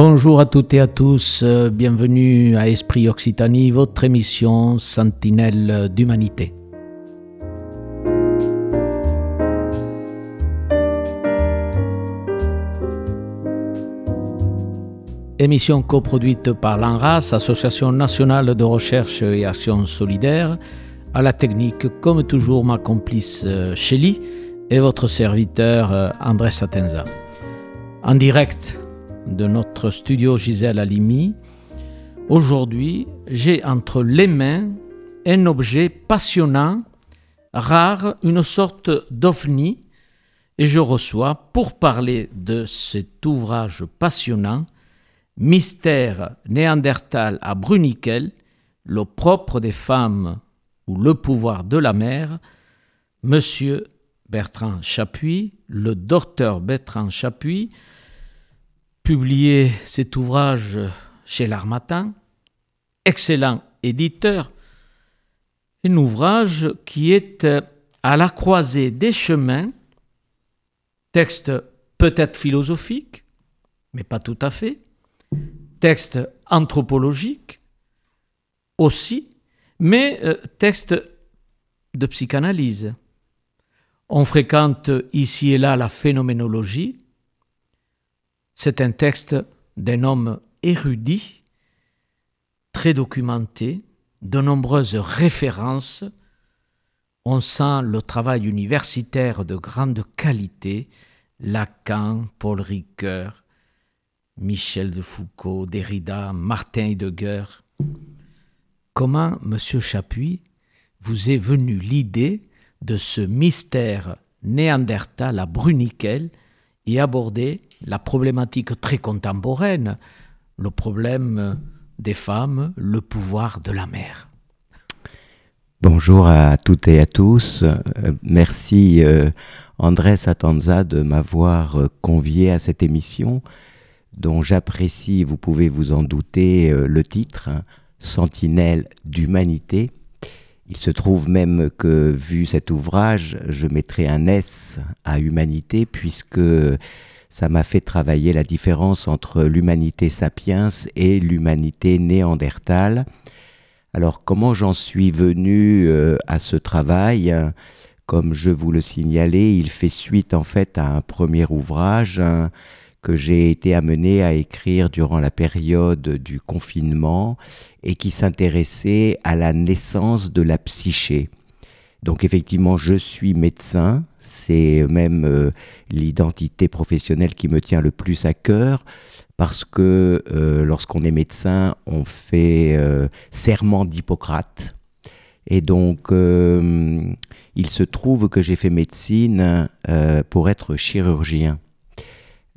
Bonjour à toutes et à tous, euh, bienvenue à Esprit Occitanie, votre émission Sentinelle d'Humanité. Émission coproduite par l'ANRAS, Association nationale de recherche et action solidaire, à la technique, comme toujours, ma complice euh, Shelly et votre serviteur euh, André Satenza. En direct de notre studio Gisèle Halimi, aujourd'hui, j'ai entre les mains un objet passionnant, rare, une sorte d'ovni, et je reçois, pour parler de cet ouvrage passionnant, Mystère néandertal à Bruniquel, le propre des femmes ou le pouvoir de la mer, Monsieur Bertrand Chapuis, le docteur Bertrand Chapuis, publié cet ouvrage chez l'Armatan, excellent éditeur, un ouvrage qui est à la croisée des chemins, texte peut-être philosophique, mais pas tout à fait, texte anthropologique aussi, mais euh, texte de psychanalyse. On fréquente ici et là la phénoménologie. C'est un texte d'un homme érudit, très documenté, de nombreuses références. On sent le travail universitaire de grande qualité, Lacan, Paul Ricoeur, Michel de Foucault, Derrida, Martin Heidegger. Comment, monsieur Chapuis, vous est venue l'idée de ce mystère néandertal à Bruniquel et aborder la problématique très contemporaine, le problème des femmes, le pouvoir de la mer Bonjour à toutes et à tous. Euh, merci euh, André Satanza de m'avoir euh, convié à cette émission dont j'apprécie, vous pouvez vous en douter, le titre, hein, Sentinelle d'humanité. Il se trouve même que, vu cet ouvrage, je mettrai un S à humanité, puisque ça m'a fait travailler la différence entre l'humanité sapiens et l'humanité néandertale. Alors comment j'en suis venu euh, à ce travail? Comme je vous le signalais, il fait suite en fait à un premier ouvrage que j'ai été amené à écrire durant la période du confinement et qui s'intéressait à la naissance de la psyché. Donc effectivement, je suis médecin, c'est même euh, l'identité professionnelle qui me tient le plus à cœur, parce que euh, lorsqu'on est médecin, on fait euh, serment d'Hippocrate. Et donc, il se trouve que j'ai fait médecine pour être chirurgien.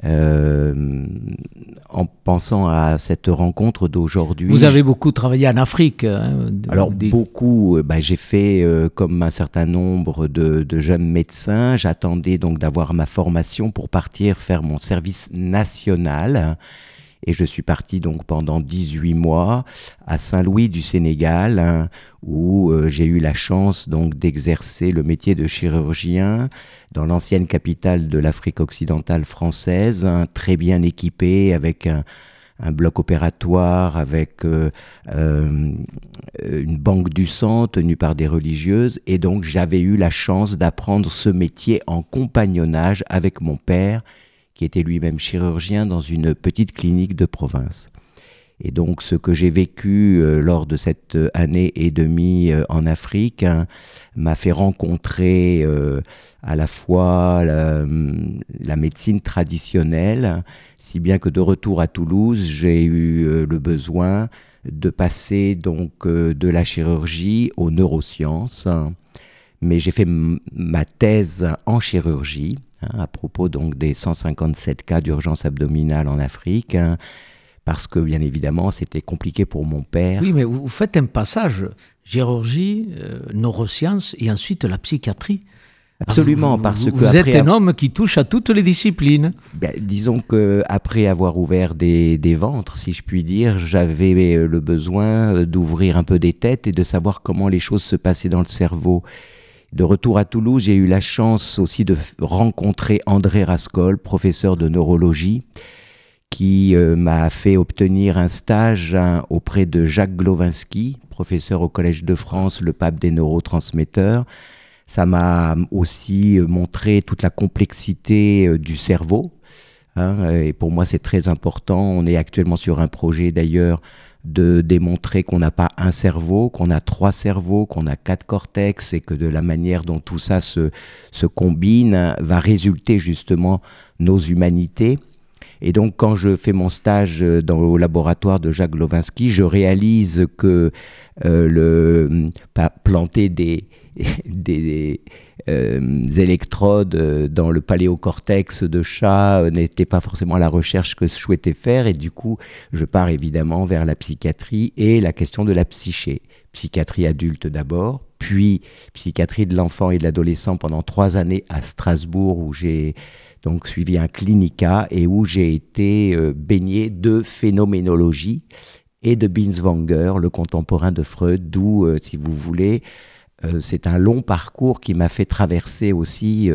Euh, en pensant à cette rencontre d'aujourd'hui. Vous avez beaucoup travaillé en Afrique. Hein, alors beaucoup, euh, bah, j'ai fait euh, comme un certain nombre de, de jeunes médecins. J'attendais donc d'avoir ma formation pour partir faire mon service national. Et je suis parti donc pendant 18 mois à Saint-Louis du Sénégal, hein, où euh, j'ai eu la chance donc d'exercer le métier de chirurgien dans l'ancienne capitale de l'Afrique occidentale française, hein, très bien équipé avec un, bloc opératoire avec euh, euh, une banque du sang tenue par des religieuses. Et donc j'avais eu la chance d'apprendre ce métier en compagnonnage avec mon père qui était lui-même chirurgien dans une petite clinique de province. Et donc ce que j'ai vécu euh, lors de cette année et demie euh, en Afrique hein, m'a fait rencontrer euh, à la fois la, médecine traditionnelle, si bien que de retour à Toulouse, j'ai eu le besoin de passer donc de la chirurgie aux neurosciences. Mais j'ai fait ma thèse en chirurgie Hein, à propos donc des 157 cas d'urgence abdominale en Afrique, hein, parce que bien évidemment c'était compliqué pour mon père. Oui, mais vous faites un passage chirurgie, euh, neurosciences et ensuite la psychiatrie. Absolument, parce que vous êtes un homme qui touche à toutes les disciplines. Ben, disons que après avoir ouvert des, des, ventres, si je puis dire, j'avais le besoin d'ouvrir un peu des têtes et de savoir comment les choses se passaient dans le cerveau. De retour à Toulouse, j'ai eu la chance aussi de rencontrer André Rascol, professeur de neurologie, qui euh, m'a fait obtenir un stage hein, auprès de Jacques Glowinski, professeur au Collège de France, le pape des neurotransmetteurs. Ça m'a aussi euh, montré toute la complexité euh, du cerveau. Hein, et pour moi, c'est très important. On est actuellement sur un projet d'ailleurs de démontrer qu'on n'a pas un cerveau, qu'on a trois cerveaux, qu'on a quatre cortex et que de la manière dont tout ça se, se combine va résulter justement nos humanités. Et donc, quand je fais mon stage dans le laboratoire de Jacques Lovinsky, je réalise que euh, le, planter des, euh, électrodes dans le paléocortex de chat n'était pas forcément la recherche que je souhaitais faire. Et du coup, je pars évidemment vers la psychiatrie et la question de la psyché. Psychiatrie adulte d'abord, puis psychiatrie de l'enfant et de l'adolescent pendant trois années à Strasbourg où j'ai donc suivi un clinica et où j'ai été euh, baigné de phénoménologie et de Binswanger, le contemporain de Freud, d'où, euh, si vous voulez, euh, c'est un long parcours qui m'a fait traverser aussi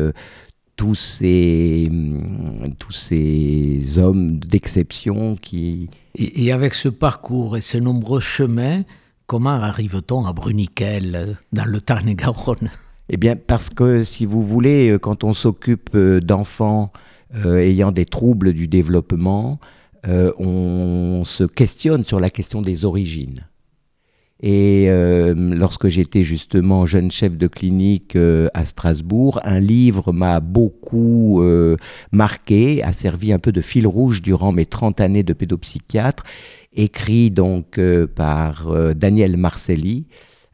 tous ces, hum, tous ces hommes d'exception qui... Et, avec ce parcours et ces nombreux chemins, comment arrive-t-on à Bruniquel, dans le Tarn-et-Garonne? Eh bien, parce que si vous voulez, euh, quand on s'occupe euh, d'enfants euh, ayant des troubles du développement, on se questionne sur la question des origines. Et lorsque j'étais justement jeune chef de clinique à Strasbourg, un livre m'a beaucoup marqué, a servi un peu de fil rouge durant mes 30 années de pédopsychiatre, écrit donc par Daniel Marcelli,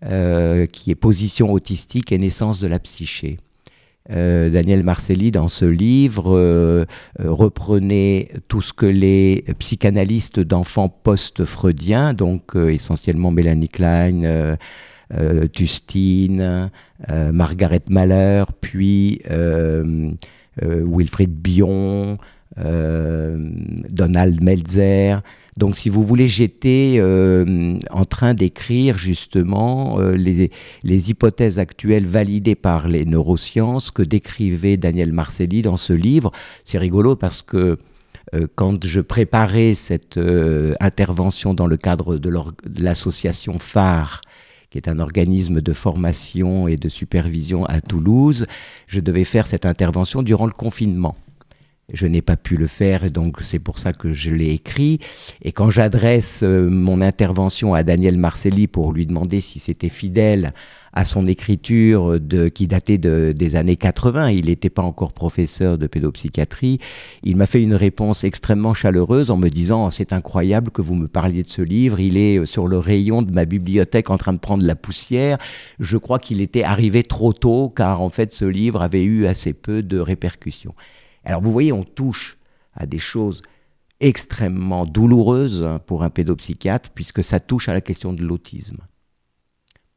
euh, qui est Position autistique et naissance de la psyché. Euh, Daniel Marcelli, dans ce livre, euh, reprenait tout ce que les psychanalystes d'enfants post-freudiens, donc essentiellement Mélanie Klein, Tustine, Margaret Mahler, puis Wilfried Bion, Donald Melzer, donc, si vous voulez, j'étais euh, en train d'écrire justement euh, les, les, hypothèses actuelles validées par les neurosciences que décrivait Daniel Marcelli dans ce livre. C'est rigolo parce que euh, quand je préparais cette intervention dans le cadre de l'association phare, qui est un organisme de formation et de supervision à Toulouse, je devais faire cette intervention durant le confinement. Je n'ai pas pu le faire et donc c'est pour ça que je l'ai écrit. Et quand j'adresse euh, mon intervention à Daniel Marcelli pour lui demander si c'était fidèle à son écriture de, qui datait de, des années 80, il n'était pas encore professeur de pédopsychiatrie, il m'a fait une réponse extrêmement chaleureuse en me disant c'est incroyable que vous me parliez de ce livre, il est sur le rayon de ma bibliothèque en train de prendre la poussière. Je crois qu'il était arrivé trop tôt car en fait ce livre avait eu assez peu de répercussions. Alors vous voyez, on touche à des choses extrêmement douloureuses pour un pédopsychiatre, puisque ça touche à la question de l'autisme.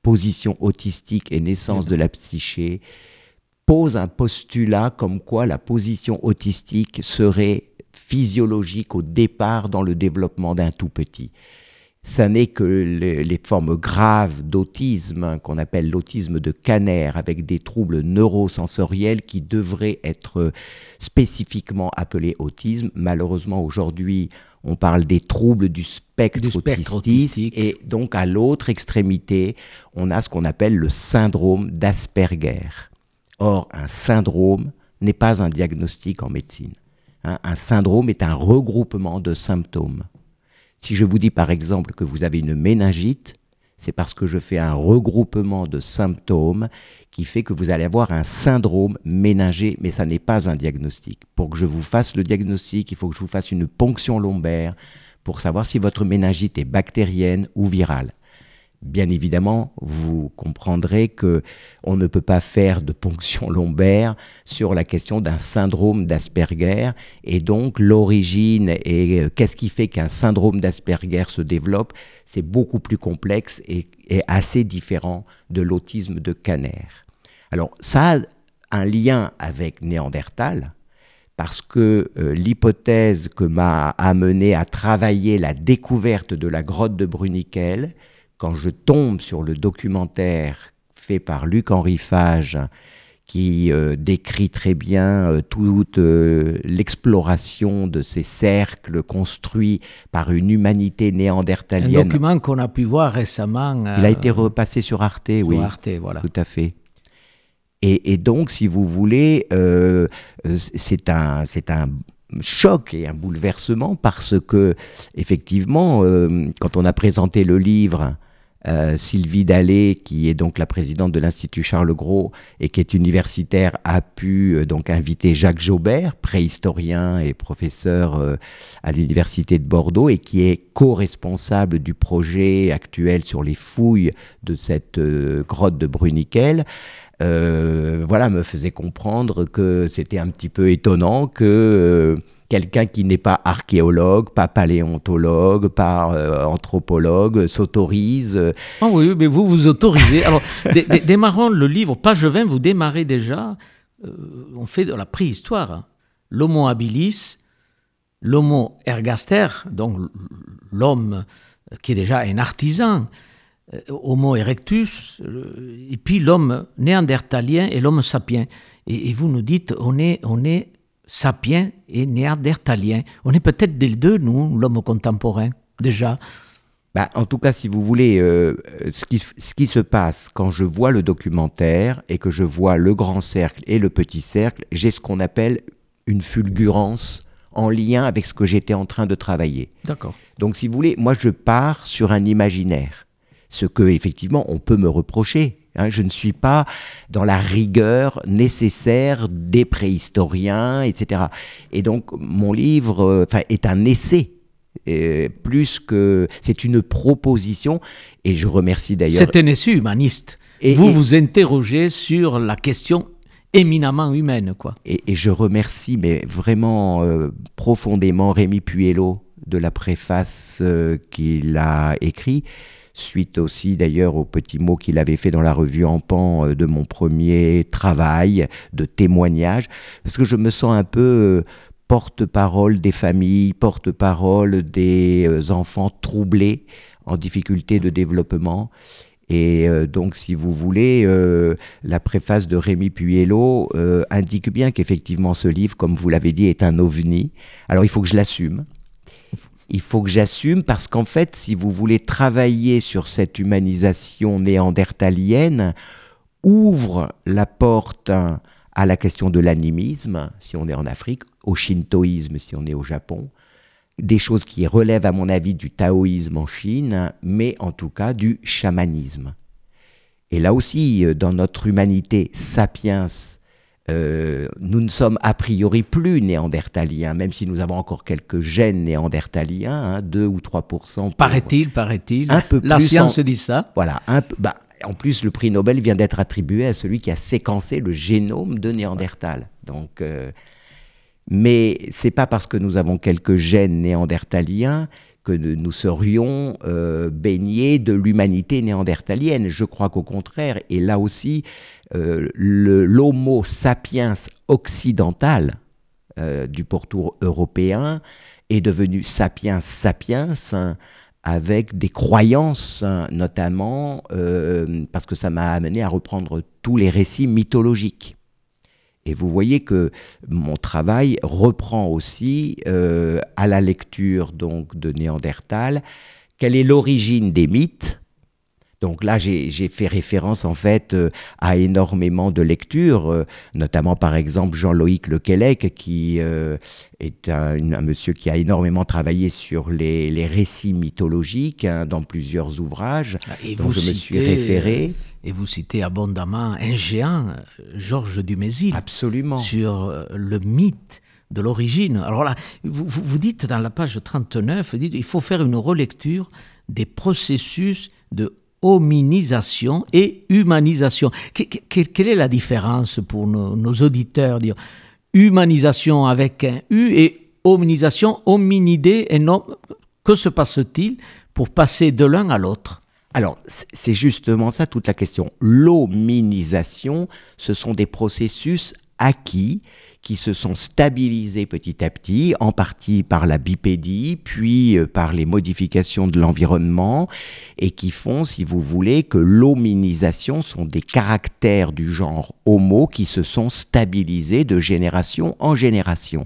Position autistique et naissance de la psyché pose un postulat comme quoi la position autistique serait physiologique au départ dans le développement d'un tout petit ça n'est que les, formes graves d'autisme, qu'on appelle l'autisme de Kanner, avec des troubles neurosensoriels qui devraient être spécifiquement appelés autisme. Malheureusement, aujourd'hui, on parle des troubles du spectre, autistique, et donc à l'autre extrémité, on a ce qu'on appelle le syndrome d'Asperger. Or, un syndrome n'est pas un diagnostic en médecine. Hein. un syndrome est un regroupement de symptômes. Si je vous dis par exemple que vous avez une méningite, c'est parce que je fais un regroupement de symptômes qui fait que vous allez avoir un syndrome méningé, mais ça n'est pas un diagnostic. Pour que je vous fasse le diagnostic, il faut que je vous fasse une ponction lombaire pour savoir si votre méningite est bactérienne ou virale. Bien évidemment, vous comprendrez que on ne peut pas faire de ponction lombaire sur la question d'un syndrome d'Asperger et donc l'origine et euh, qu'est-ce qui fait qu'un syndrome d'Asperger se développe, c'est beaucoup plus complexe et, assez différent de l'autisme de Kanner. Alors ça a un lien avec Néandertal parce que euh, l'hypothèse que m'a amené à travailler la découverte de la grotte de Bruniquel, quand je tombe sur le documentaire fait par Luc-Henri Fage, qui euh, décrit très bien euh, toute euh, l'exploration de ces cercles construits par une humanité néandertalienne. Un document qu'on a pu voir récemment. Il a été repassé sur Arte, sur oui. Arte, voilà. Tout à fait. Et, et donc, si vous voulez, c'est un, c'est un choc et un bouleversement parce que, effectivement, quand on a présenté le livre euh, Sylvie Dallet, qui est donc la présidente de l'Institut Charles Gros et qui est universitaire, a pu euh, donc inviter Jacques Jaubert, préhistorien et professeur euh, à l'Université de Bordeaux et qui est co-responsable du projet actuel sur les fouilles de cette grotte de Bruniquel. voilà, me faisait comprendre que c'était un petit peu étonnant que quelqu'un qui n'est pas archéologue, pas paléontologue, pas euh, anthropologue, s'autorise. Euh, ah oui, mais vous vous autorisez. Alors, démarrons le livre, page 20, vous démarrez déjà, euh, on fait de la préhistoire. Hein. L'homo habilis, l'homo ergaster, donc l'homme qui est déjà un artisan, Homo erectus, et puis l'homme néandertalien et l'homme sapien. Et, et, vous nous dites, on est, on est sapiens et néandertalien. On est peut-être des deux, nous, l'homme contemporain, déjà. Bah, en tout cas, si vous voulez, euh, ce, qui, ce, qui, se passe quand je vois le documentaire et que je vois le grand cercle et le petit cercle, j'ai ce qu'on appelle une fulgurance en lien avec ce que j'étais en train de travailler. D'accord. Donc, si vous voulez, moi, je pars sur un imaginaire. Ce que, effectivement, on peut me reprocher. Hein, je ne suis pas dans la rigueur nécessaire des préhistoriens, etc. Et donc mon livre euh, est un essai. Euh, plus que c'est une proposition et je remercie d'ailleurs. C'est un essai humaniste. Et, vous vous interrogez sur la question éminemment humaine, quoi. Et, je remercie, mais vraiment euh, profondément, Rémi Puello de la préface qu'il a écrit suite aussi d'ailleurs aux petits mots qu'il avait fait dans la revue en pan euh, de mon premier travail, de témoignage, parce que je me sens un peu euh, porte-parole des familles, porte-parole des euh, enfants troublés en difficulté de développement. Et donc, si vous voulez, la préface de Rémi Puello indique bien qu'effectivement ce livre, comme vous l'avez dit, est un ovni. Alors, il faut que je l'assume il faut que j'assume parce qu'en fait, si vous voulez travailler sur cette humanisation néandertalienne, ouvre la porte à la question de l'animisme, si on est en Afrique, au shintoïsme, si on est au Japon, des choses qui relèvent à mon avis du taoïsme en Chine, mais en tout cas du chamanisme. Et là aussi, euh, dans notre humanité sapiens, euh, nous ne sommes a priori plus néandertaliens, même si nous avons encore quelques gènes néandertaliens, 2 hein, ou 3% Paraît-il, paraît-il. Un peu La science dit ça. Voilà, un peu. Bah, en plus, le prix Nobel vient d'être attribué à celui qui a séquencé le génome de Néandertal. Donc, euh, mais c'est pas parce que nous avons quelques gènes néandertaliens que nous serions euh, baignés de l'humanité néandertalienne. Je crois qu'au contraire, et là aussi, euh, l'homo sapiens occidental euh, du pourtour européen est devenu sapiens sapiens hein, avec des croyances hein, notamment, parce que ça m'a amené à reprendre tous les récits mythologiques. Et vous voyez que mon travail reprend aussi euh, à la lecture donc de Néandertal quelle est l'origine des mythes. Donc là, j'ai fait référence en fait euh, à énormément de lectures, euh, notamment par exemple Jean-Loïc Lequelec, qui est un, monsieur qui a énormément travaillé sur les, récits mythologiques hein, dans plusieurs ouvrages. Ah, et vous je me suis référé. Et vous citez abondamment un géant, Georges Dumézil. Absolument. Sur euh, le mythe de l'origine. Alors là, vous, vous, dites dans la page 39, vous dites, il faut faire une relecture des processus de hominisation et humanisation. quelle est la différence pour nos, auditeurs dire humanisation avec un U et hominisation, hominidé et non Que se passe-t-il pour passer de l'un à l'autre? Alors, c'est justement ça toute la question. L'hominisation, ce sont des processus acquis qui se sont stabilisés petit à petit, en partie par la bipédie, puis euh, par les modifications de l'environnement, et qui font, si vous voulez, que l'hominisation sont des caractères du genre homo qui se sont stabilisés de génération en génération.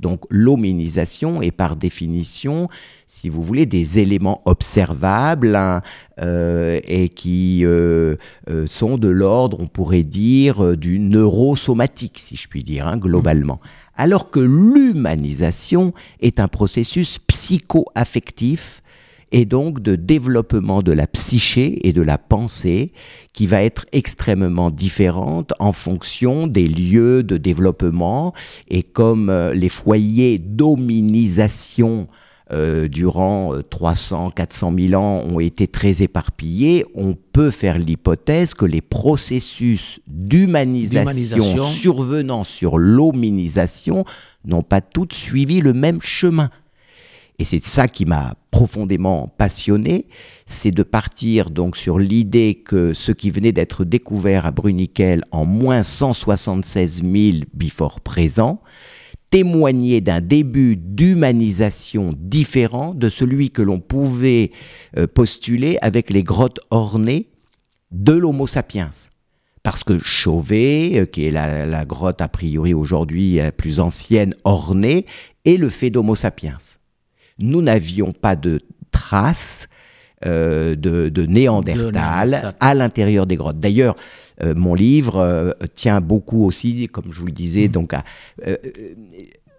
Donc l'hominisation est par définition, si vous voulez, des éléments observables hein, euh, et qui euh, euh, sont de l'ordre, on pourrait dire, du neurosomatique, si je puis dire, hein, globalement. Alors que l'humanisation est un processus psycho-affectif et donc de développement de la psyché et de la pensée qui va être extrêmement différente en fonction des lieux de développement et comme euh, les foyers d'hominisation euh, durant 300, 400 000 ans ont été très éparpillés, on peut faire l'hypothèse que les processus d'humanisation survenant sur l'hominisation n'ont pas toutes suivi le même chemin. Et c'est ça qui m'a profondément passionné, c'est de partir donc sur l'idée que ce qui venait d'être découvert à Bruniquel en moins 176 000 before présent témoignait d'un début d'humanisation différent de celui que l'on pouvait euh, postuler avec les grottes ornées de l'Homo sapiens. Parce que Chauvet, euh, qui est la, la grotte a priori aujourd'hui la plus ancienne ornée, est le fait d'Homo sapiens nous n'avions pas de traces euh, de, Néandertal à l'intérieur des grottes. D'ailleurs, euh, mon livre euh, tient beaucoup aussi, comme je vous le disais, mmh. donc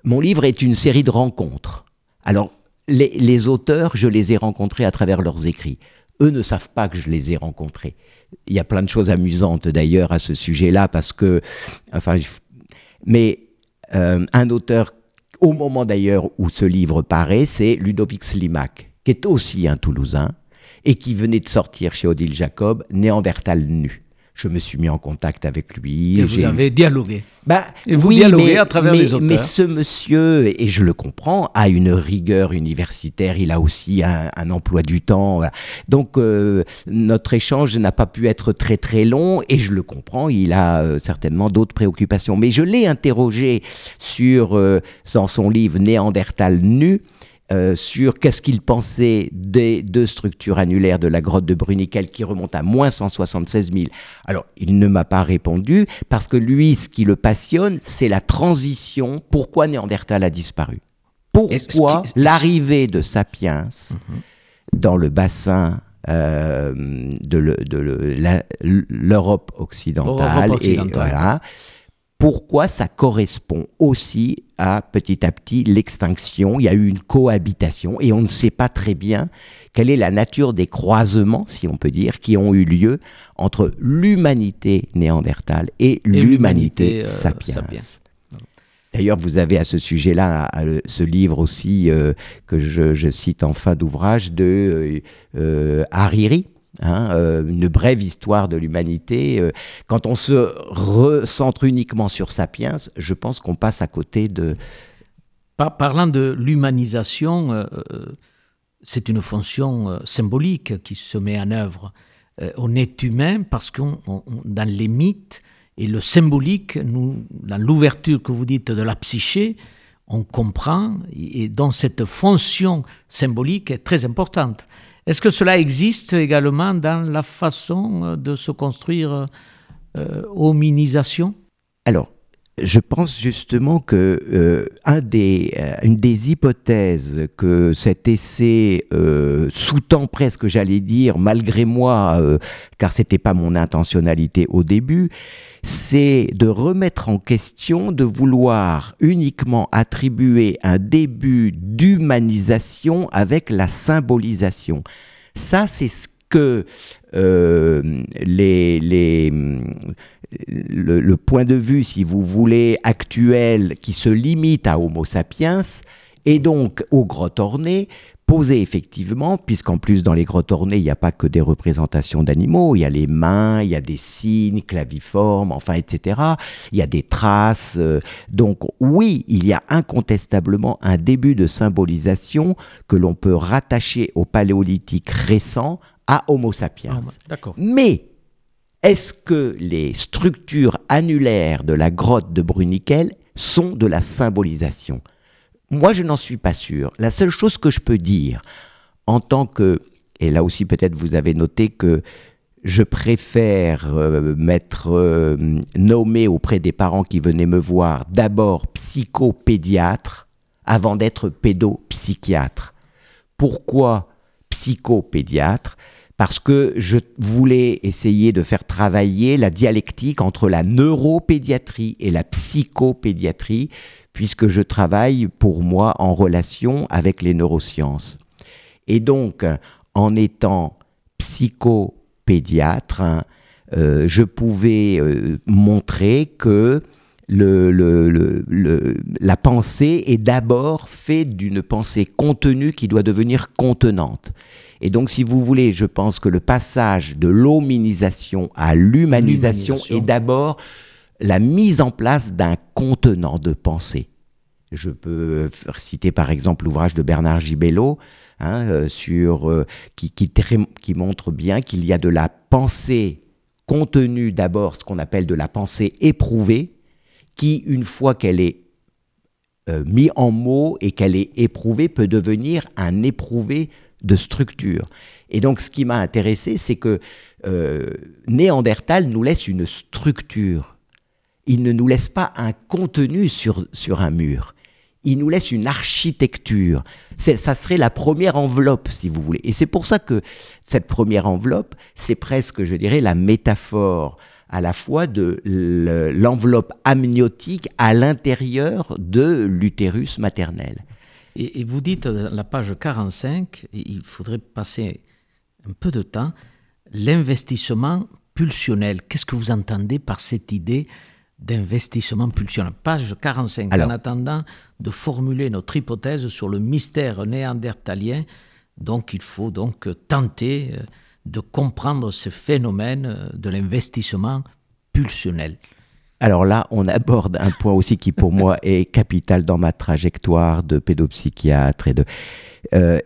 mon livre est une série de rencontres. Alors, les, les, auteurs, je les ai rencontrés à travers leurs écrits. Eux ne savent pas que je les ai rencontrés. Il y a plein de choses amusantes d'ailleurs à ce sujet-là, parce que, enfin, mais un auteur au moment d'ailleurs où ce livre paraît, c'est Ludovic Slimak, qui est aussi un Toulousain et qui venait de sortir chez Odile Jacob Néandertal nu je me suis mis en contact avec lui. Et vous avez dialogué. Bah, et vous dialoguez à travers mais, les auteurs. Mais ce monsieur, et je le comprends, a une rigueur universitaire. Il a aussi un, emploi du temps. Donc euh, notre échange n'a pas pu être très très long, et je le comprends. Il a euh, certainement d'autres préoccupations. Mais je l'ai interrogé sur euh, dans son livre Néandertal nu. Euh, sur qu'est-ce qu'il pensait des deux structures annulaires de la grotte de Bruniquel qui remontent à moins 176 000. Alors, il ne m'a pas répondu parce que lui, ce qui le passionne, c'est la transition. Pourquoi Néandertal a disparu? Pourquoi l'arrivée de Sapiens mhm. dans le bassin euh, de l'Europe occidentale, et voilà pourquoi ça correspond aussi à petit à petit l'extinction? Il y a eu une cohabitation et on ne sait pas très bien quelle est la nature des croisements, si on peut dire, qui ont eu lieu entre l'humanité néandertale et, l'humanité euh, sapiens. D'ailleurs, vous avez à ce sujet-là ce livre aussi euh, que je, cite en fin d'ouvrage de euh, Hariri, Hein, euh, une brève histoire de l'humanité. Euh, quand on se recentre uniquement sur Sapiens, je pense qu'on passe à côté de... parlant de l'humanisation, euh, c'est une fonction symbolique qui se met en œuvre. on est humain parce que dans les mythes et le symbolique, dans l'ouverture que vous dites de la psyché, on comprend, et donc cette fonction symbolique est très importante. Est-ce que cela existe également dans la façon de se construire euh, hominisation? Je pense justement que euh, un des, des hypothèses que cet essai sous-tend presque, j'allais dire, malgré moi, car c'était pas mon intentionnalité au début, c'est de remettre en question, de vouloir uniquement attribuer un début d'humanisation avec la symbolisation. Ça, c'est ce que euh, les, le, point de vue, si vous voulez, actuel, qui se limite à Homo sapiens, et donc aux grottes ornées, posé effectivement, puisqu'en plus dans les grottes ornées, il n'y a pas que des représentations d'animaux, il y a les mains, il y a des signes claviformes, enfin, etc. Il y a des traces. Euh, donc oui, il y a incontestablement un début de symbolisation que l'on peut rattacher au paléolithique récent à Homo sapiens. Ah, Mais est-ce que les structures annulaires de la grotte de Bruniquel sont de la symbolisation? Moi, je n'en suis pas sûr. La seule chose que je peux dire, en tant que, et là aussi peut-être vous avez noté que je préfère euh, m'être euh, nommé auprès des parents qui venaient me voir d'abord psychopédiatre avant d'être pédopsychiatre. Pourquoi psychopédiatre? Parce que je voulais essayer de faire travailler la dialectique entre la neuropédiatrie et la psychopédiatrie, puisque je travaille pour moi en relation avec les neurosciences. Et donc, en étant psychopédiatre, pédiatre, hein, euh, je pouvais euh, montrer que le, la pensée est d'abord faite d'une pensée contenue qui doit devenir contenante. Et donc, si vous voulez, je pense que le passage de l'hominisation à l'humanisation est d'abord la mise en place d'un contenant de pensée. Je peux citer par exemple l'ouvrage de Bernard Gibello, Hein, euh, sur, euh, qui, qui, montre bien qu'il y a de la pensée contenue d'abord, ce qu'on appelle de la pensée éprouvée, qui, une fois qu'elle est euh, mise en mots et qu'elle est éprouvée, peut devenir un éprouvé de structure. Et donc, ce qui m'a intéressé, c'est que Néandertal nous laisse une structure. Il ne nous laisse pas un contenu sur, sur un mur il nous laisse une architecture. Ça serait la première enveloppe, si vous voulez. Et c'est pour ça que cette première enveloppe, c'est presque, je dirais, la métaphore à la fois de l'enveloppe amniotique à l'intérieur de l'utérus maternel. Et, vous dites dans la page 45, il faudrait passer un peu de temps, l'investissement pulsionnel. Qu'est-ce que vous entendez par cette idée d'investissement pulsionnel? Page 45. en attendant de formuler notre hypothèse sur le mystère néandertalien, donc il faut donc tenter euh, de comprendre ce phénomène euh, de l'investissement pulsionnel. Alors là, on aborde un point aussi qui pour moi est capital dans ma trajectoire de pédopsychiatre et de euh,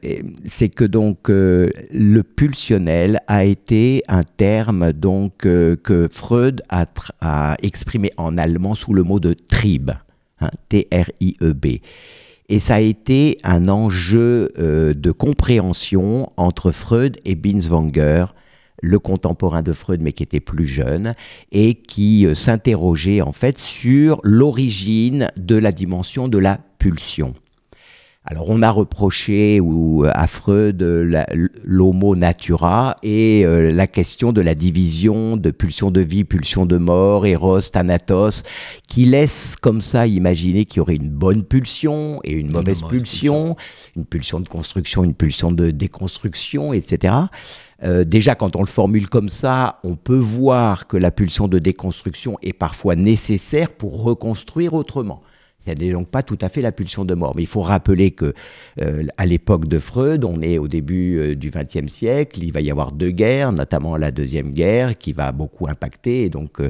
c'est que donc euh, le pulsionnel a été un terme donc euh, que Freud a, exprimé en allemand sous le mot de Trieb, hein, T-R-I-E-B. Et ça a été un enjeu de compréhension entre Freud et Binswanger, le contemporain de Freud mais qui était plus jeune et qui s'interrogeait en fait sur l'origine de la dimension de la pulsion. Alors on a reproché ou, à Freud l'homo natura et euh, la question de la division de pulsion de vie, pulsion de mort, Eros, Thanatos, qui laisse comme ça imaginer qu'il y aurait une bonne pulsion et une, mauvaise, pulsion, une pulsion de construction, une pulsion de déconstruction, etc. Euh, déjà, quand on le formule comme ça, on peut voir que la pulsion de déconstruction est parfois nécessaire pour reconstruire autrement. Ce n'est donc pas tout à fait la pulsion de mort. Mais il faut rappeler que euh, à l'époque de Freud, on est au début euh, du XXe siècle, il va y avoir deux guerres, notamment la Deuxième Guerre, qui va beaucoup impacter. Et donc, euh,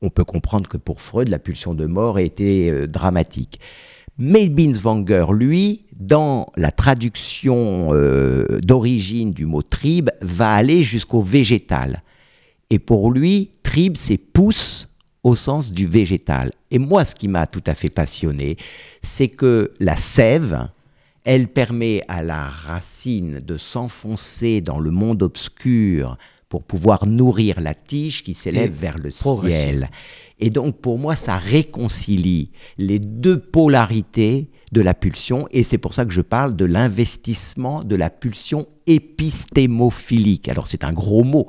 on peut comprendre que pour Freud, la pulsion de mort a été dramatique. Mais Binswanger, lui, dans la traduction d'origine du mot tribe, va aller jusqu'au végétal. Et pour lui, tribe, c'est pousse au sens du végétal. Et moi, ce qui m'a tout à fait passionné, c'est que la sève, elle permet à la racine de s'enfoncer dans le monde obscur pour pouvoir nourrir la tige qui s'élève vers le ciel. Et donc, pour moi, ça réconcilie les deux polarités de la pulsion, et c'est pour ça que je parle de l'investissement de la pulsion épistémophilique. Alors, c'est un gros mot,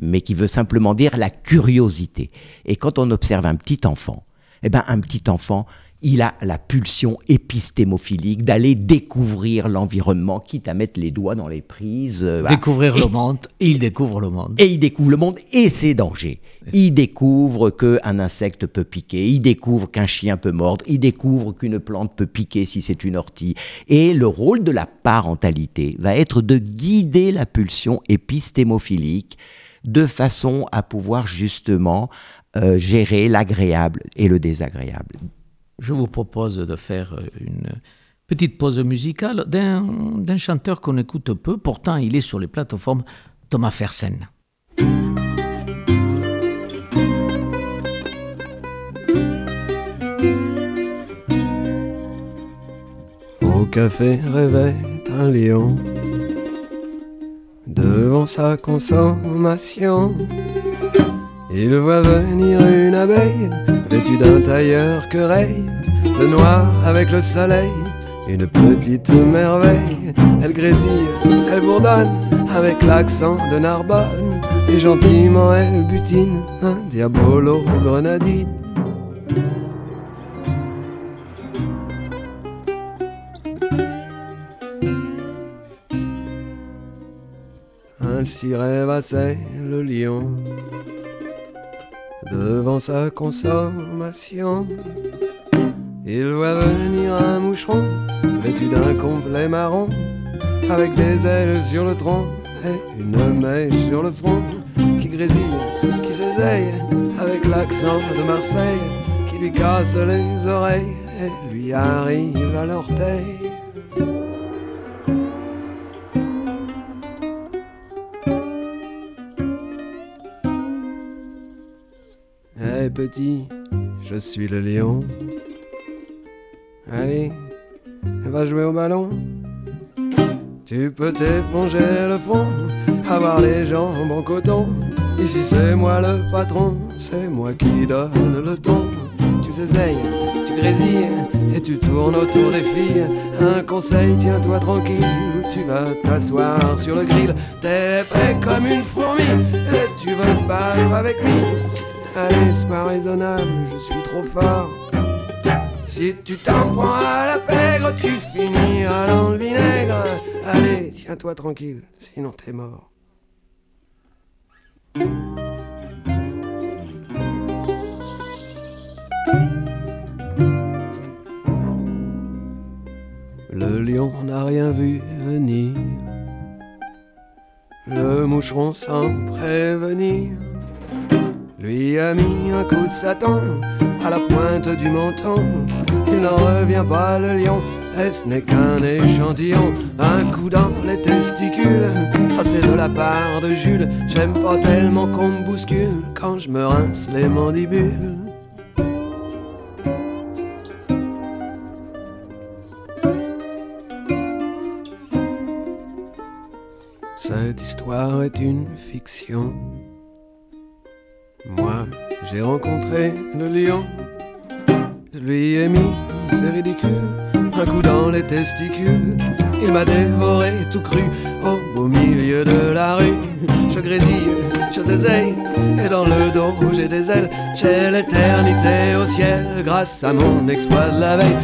mais qui veut simplement dire la curiosité. Et quand on observe un petit enfant, eh ben un petit enfant, il a la pulsion épistémophilique d'aller découvrir l'environnement, quitte à mettre les doigts dans les prises. Euh, découvrir le monde, et il découvre le monde. Et il découvre le monde et ses dangers. Il découvre qu'un insecte peut piquer, il découvre qu'un chien peut mordre, il découvre qu'une plante peut piquer si c'est une ortie. Et le rôle de la parentalité va être de guider la pulsion épistémophilique de façon à pouvoir justement euh, gérer l'agréable et le désagréable. Je vous propose de faire euh, une petite pause musicale d'un chanteur qu'on écoute peu, pourtant il est sur les plateformes, Thomas Fersen. Au café rêvait un lion devant sa consommation. Il voit venir une abeille vêtue d'un tailleur querelle, de noir avec le soleil, une petite merveille. Elle grésille, elle bourdonne avec l'accent de Narbonne, et gentiment elle butine un diabolo grenadine. Ainsi rêvassait le lion devant sa consommation. Il voit venir un moucheron vêtu d'un complet marron, avec des ailes sur le tronc et une mèche sur le front, qui grésille, qui s'éseille, avec l'accent de Marseille, qui lui casse les oreilles et lui arrive à l'orteil. Petit, je suis le lion. Allez, va jouer au ballon. Tu peux t'éponger le front, avoir les jambes en coton. Ici c'est moi le patron, c'est moi qui donne le ton. Tu t'essayes, tu grésilles et tu tournes autour des filles. Un conseil, tiens-toi tranquille, tu vas t'asseoir sur le grill. T'es prêt comme une fourmi et tu veux te battre avec moi. Allez, sois raisonnable, je suis trop fort. Si tu t'en prends à la pègre, tu finiras dans le vinaigre. Allez, tiens-toi tranquille, sinon t'es mort. Le lion n'a rien vu venir, le moucheron sans prévenir lui a mis un coup de Satan à la pointe du menton. Il n'en revient pas le lion, et ce n'est qu'un échantillon. Un coup dans les testicules, ça c'est de la part de Jules. J'aime pas tellement qu'on me bouscule quand je me rince les mandibules. Cette histoire est une fiction. Moi, j'ai rencontré le lion. Je lui ai mis, c'est ridicule, un coup dans les testicules. Il m'a dévoré tout cru au beau milieu de la rue. Je grésille, je zézeille, et dans le dos j'ai des ailes. J'ai l'éternité au ciel grâce à mon exploit de la veille.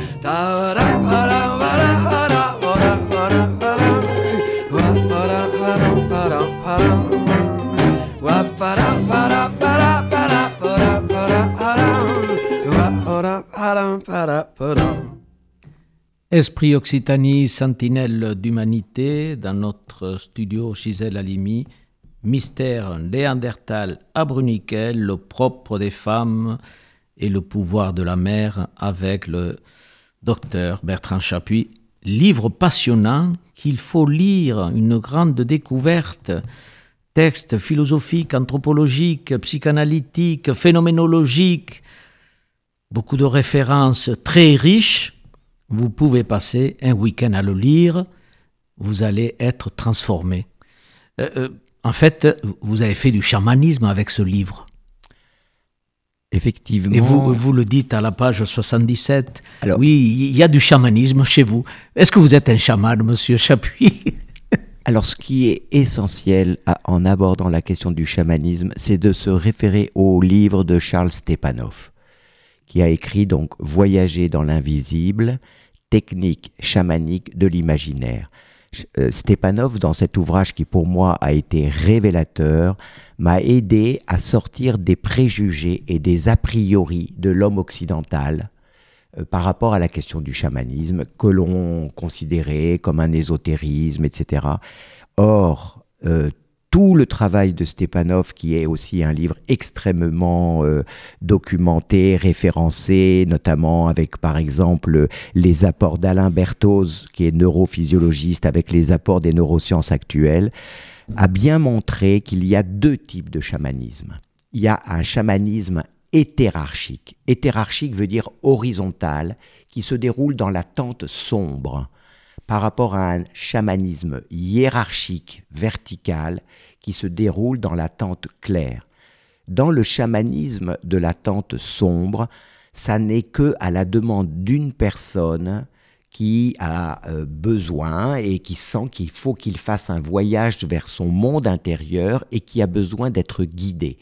Esprit Occitanie, sentinelle d'humanité, dans notre studio Gisèle Halimi, Mystère Néandertal à Bruniquel, le propre des femmes et le pouvoir de la mer avec le docteur Bertrand Chapuis. Livre passionnant qu'il faut lire, une grande découverte. Texte philosophique, anthropologique, psychanalytique, phénoménologique, beaucoup de références très riches. Vous pouvez passer un week-end à le lire, vous allez être transformé. Euh, euh, en fait, vous avez fait du chamanisme avec ce livre. Effectivement. Et vous, vous le dites à la page 77. oui, il y a du chamanisme chez vous. Est-ce que vous êtes un chaman, monsieur Chapuis Alors, ce qui est essentiel en abordant la question du chamanisme, c'est de se référer au livre de Charles Stepanov qui a écrit donc Voyager dans l'invisible, technique chamanique de l'imaginaire. Euh, Stepanov, dans cet ouvrage qui pour moi a été révélateur, m'a aidé à sortir des préjugés et des a priori de l'homme occidental euh, par rapport à la question du chamanisme que l'on considérait comme un ésotérisme, etc. Or, euh, tout le travail de Stepanov, qui est aussi un livre extrêmement euh, documenté, référencé, notamment avec par exemple les apports d'Alain Berthoz, qui est neurophysiologiste, avec les apports des neurosciences actuelles, a bien montré qu'il y a deux types de chamanisme. Il y a un chamanisme hétérarchique. Hétérarchique veut dire horizontal, qui se déroule dans la tente sombre par rapport à un chamanisme hiérarchique, vertical, qui se déroule dans la tente claire. Dans le chamanisme de la tente sombre, ça n'est que à la demande d'une personne qui a euh, besoin et qui sent qu'il faut qu'il fasse un voyage vers son monde intérieur et qui a besoin d'être guidé.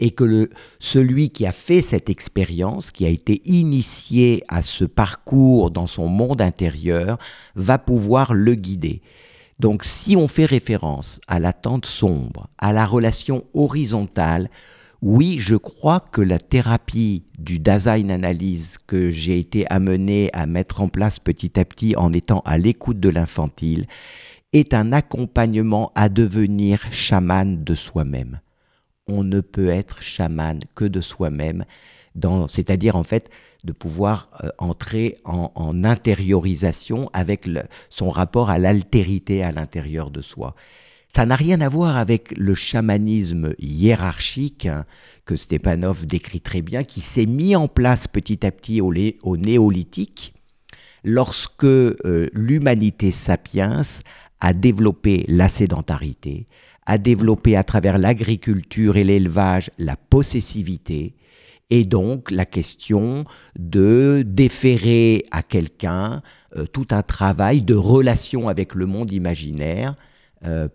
Et que le, celui qui a fait cette expérience, qui a été initié à ce parcours dans son monde intérieur, va pouvoir le guider. Donc si on fait référence à la tente sombre, à la relation horizontale, oui, je crois que la thérapie du Dasein Analyse que j'ai été amené à mettre en place petit à petit en étant à l'écoute de l'infantile est un accompagnement à devenir chaman de soi-même. On ne peut être chaman que de soi-même, c'est-à-dire en fait de pouvoir euh, entrer en, intériorisation avec son rapport à l'altérité à l'intérieur de soi. Ça n'a rien à voir avec le chamanisme hiérarchique hein, que Stepanov décrit très bien, qui s'est mis en place petit à petit au, néolithique, lorsque euh, l'humanité sapiens a développé la sédentarité, a développé à travers l'agriculture et l'élevage la possessivité, et donc la question de déférer à quelqu'un euh, tout un travail de relation avec le monde imaginaire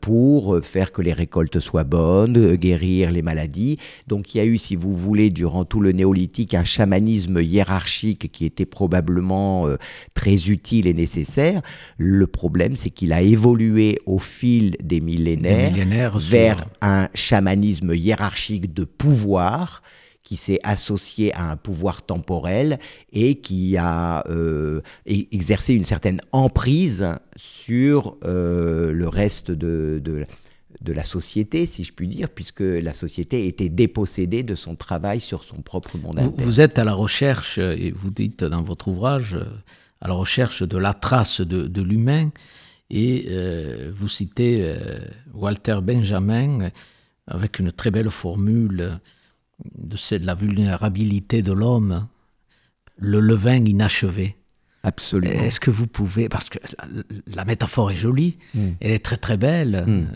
pour faire que les récoltes soient bonnes, euh, guérir les maladies. Donc il y a eu, si vous voulez, durant tout le néolithique, un chamanisme hiérarchique qui était probablement très utile et nécessaire. Le problème, c'est qu'il a évolué au fil des millénaires, vers un chamanisme hiérarchique de pouvoir qui s'est associé à un pouvoir temporel et qui a euh, e-, exercé une certaine emprise sur euh, le reste de, de, la société, si je puis dire, puisque la société était dépossédée de son travail sur son propre monde. Vous, êtes à la recherche, et vous dites dans votre ouvrage, à la recherche de la trace de, de l'humain, et euh, vous citez Walter Benjamin avec une très belle formule de, la vulnérabilité de l'homme, le levain inachevé. Absolument. Est-ce que vous pouvez, parce que la, métaphore est jolie, hmm. elle est très très belle, hmm. euh,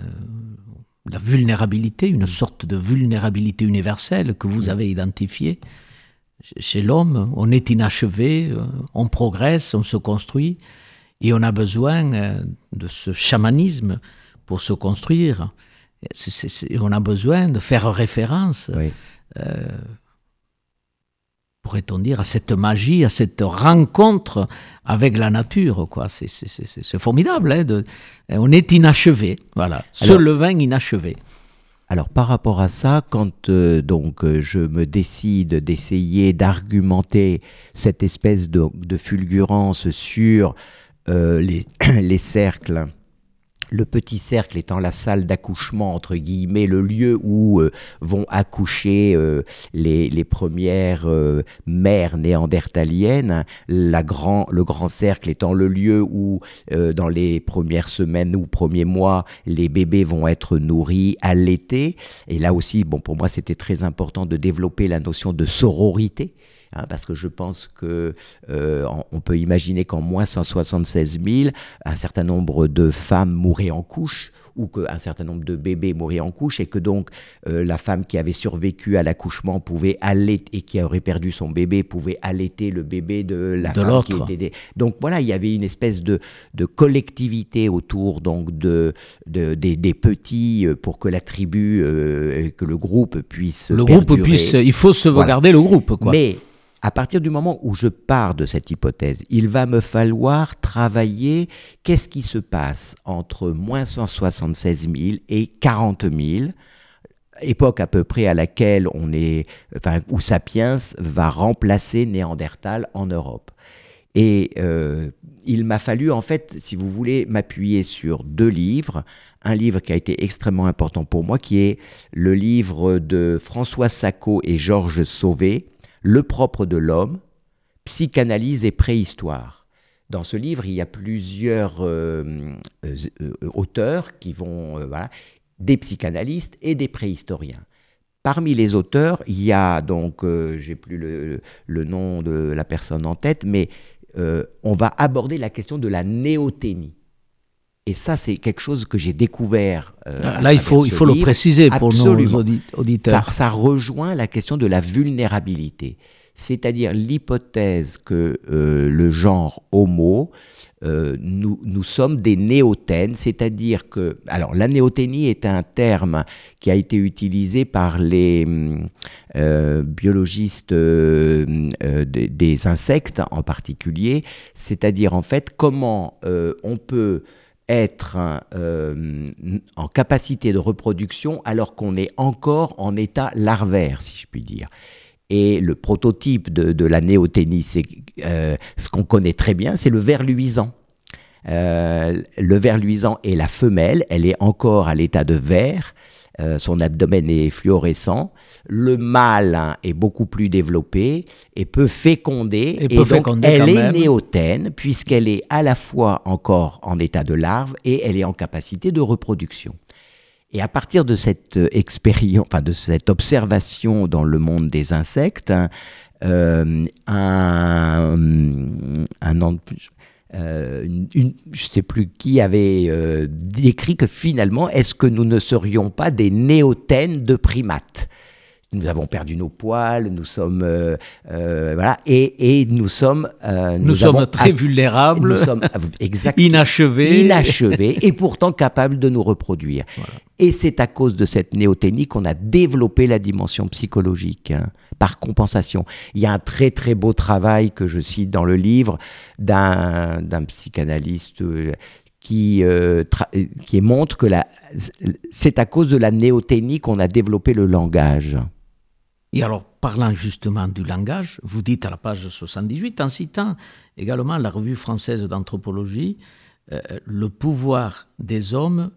la vulnérabilité, une sorte de vulnérabilité universelle que vous hmm. avez identifiée chez l'homme, on est inachevé, euh, on progresse, on se construit, et on a besoin euh, de ce chamanisme pour se construire. on a besoin de faire référence euh, pourrait-on dire, à cette magie, à cette rencontre avec la nature. Quoi. C'est, formidable. Hein, de, on est inachevé. Voilà. Ce levain inachevé. Alors par rapport à ça, quand euh, donc euh, je me décide d'essayer d'argumenter cette espèce de, fulgurance sur les, les cercles le petit cercle étant la salle d'accouchement, entre guillemets, le lieu où euh, vont accoucher euh, les, premières euh, mères néandertaliennes, la grand, le grand cercle étant le lieu où, dans les premières semaines ou premiers mois, les bébés vont être nourris, allaités. Et là aussi, bon, pour moi, c'était très important de développer la notion de sororité. Hein, parce que je pense que euh, on peut imaginer qu'en moins 176 000, un certain nombre de femmes mouraient en couche ou qu'un certain nombre de bébés mouraient en couche et que donc euh, la femme qui avait survécu à l'accouchement pouvait allaiter et qui aurait perdu son bébé pouvait allaiter le bébé de la femme qui était donc voilà il y avait une espèce de, de collectivité autour donc de, de des, petits euh, pour que la tribu que le groupe puisse le groupe puisse il faut sauvegarder le groupe quoi. Mais à partir du moment où je pars de cette hypothèse, il va me falloir travailler qu'est-ce qui se passe entre moins 176 000 et 40 000, époque à peu près à laquelle on est, enfin, où Sapiens va remplacer Néandertal en Europe. Et euh, il m'a fallu, en fait, si vous voulez, m'appuyer sur deux livres. Un livre qui a été extrêmement important pour moi, qui est le livre de François Sacco et Georges Sauvé, le propre de l'homme, psychanalyse et préhistoire. Dans ce livre, il y a plusieurs euh, euh, euh, auteurs qui vont, des psychanalystes et des préhistoriens. Parmi les auteurs, il y a donc, j'ai plus le, nom de la personne en tête, mais on va aborder la question de la néoténie. Et ça, c'est quelque chose que j'ai découvert. Euh, Là, il faut, il faut le préciser pour nos auditeurs. Ça, rejoint la question de la vulnérabilité, c'est-à-dire l'hypothèse que euh, le genre homo, euh, nous, nous, sommes des néotènes, c'est-à-dire que... Alors, la néoténie est un terme qui a été utilisé par les biologistes des insectes en particulier, c'est-à-dire en fait comment on peut être euh, en capacité de reproduction alors qu'on est encore en état larvaire, si je puis dire. Et le prototype de, la néoténie, c'est euh, ce qu'on connaît très bien, c'est le ver luisant. Euh, le ver luisant est la femelle, elle est encore à l'état de ver, son abdomen est fluorescent, le mâle hein, est beaucoup plus développé et peut féconder. Et, donc, elle est néotène puisqu'elle est à la fois encore en état de larve et elle est en capacité de reproduction. Et à partir de cette euh, expérience, enfin de cette observation dans le monde des insectes, hein, euh, un, an euh, je ne sais plus qui avait décrit que finalement, est-ce que nous ne serions pas des néotènes de primates? Nous avons perdu nos poils, nous sommes euh, euh, voilà et, et, nous sommes euh, nous, sommes très vulnérables, nous sommes inachevés, inachevés et pourtant capables de nous reproduire. Et c'est à cause de cette néoténie qu'on a développé la dimension psychologique hein, par compensation. Il y a un très très beau travail que je cite dans le livre d'un psychanalyste qui, qui montre que c'est à cause de la néoténie qu'on a développé le langage. Et alors, parlant justement du langage, vous dites à la page 78, en citant également la revue française d'anthropologie, euh, le pouvoir des hommes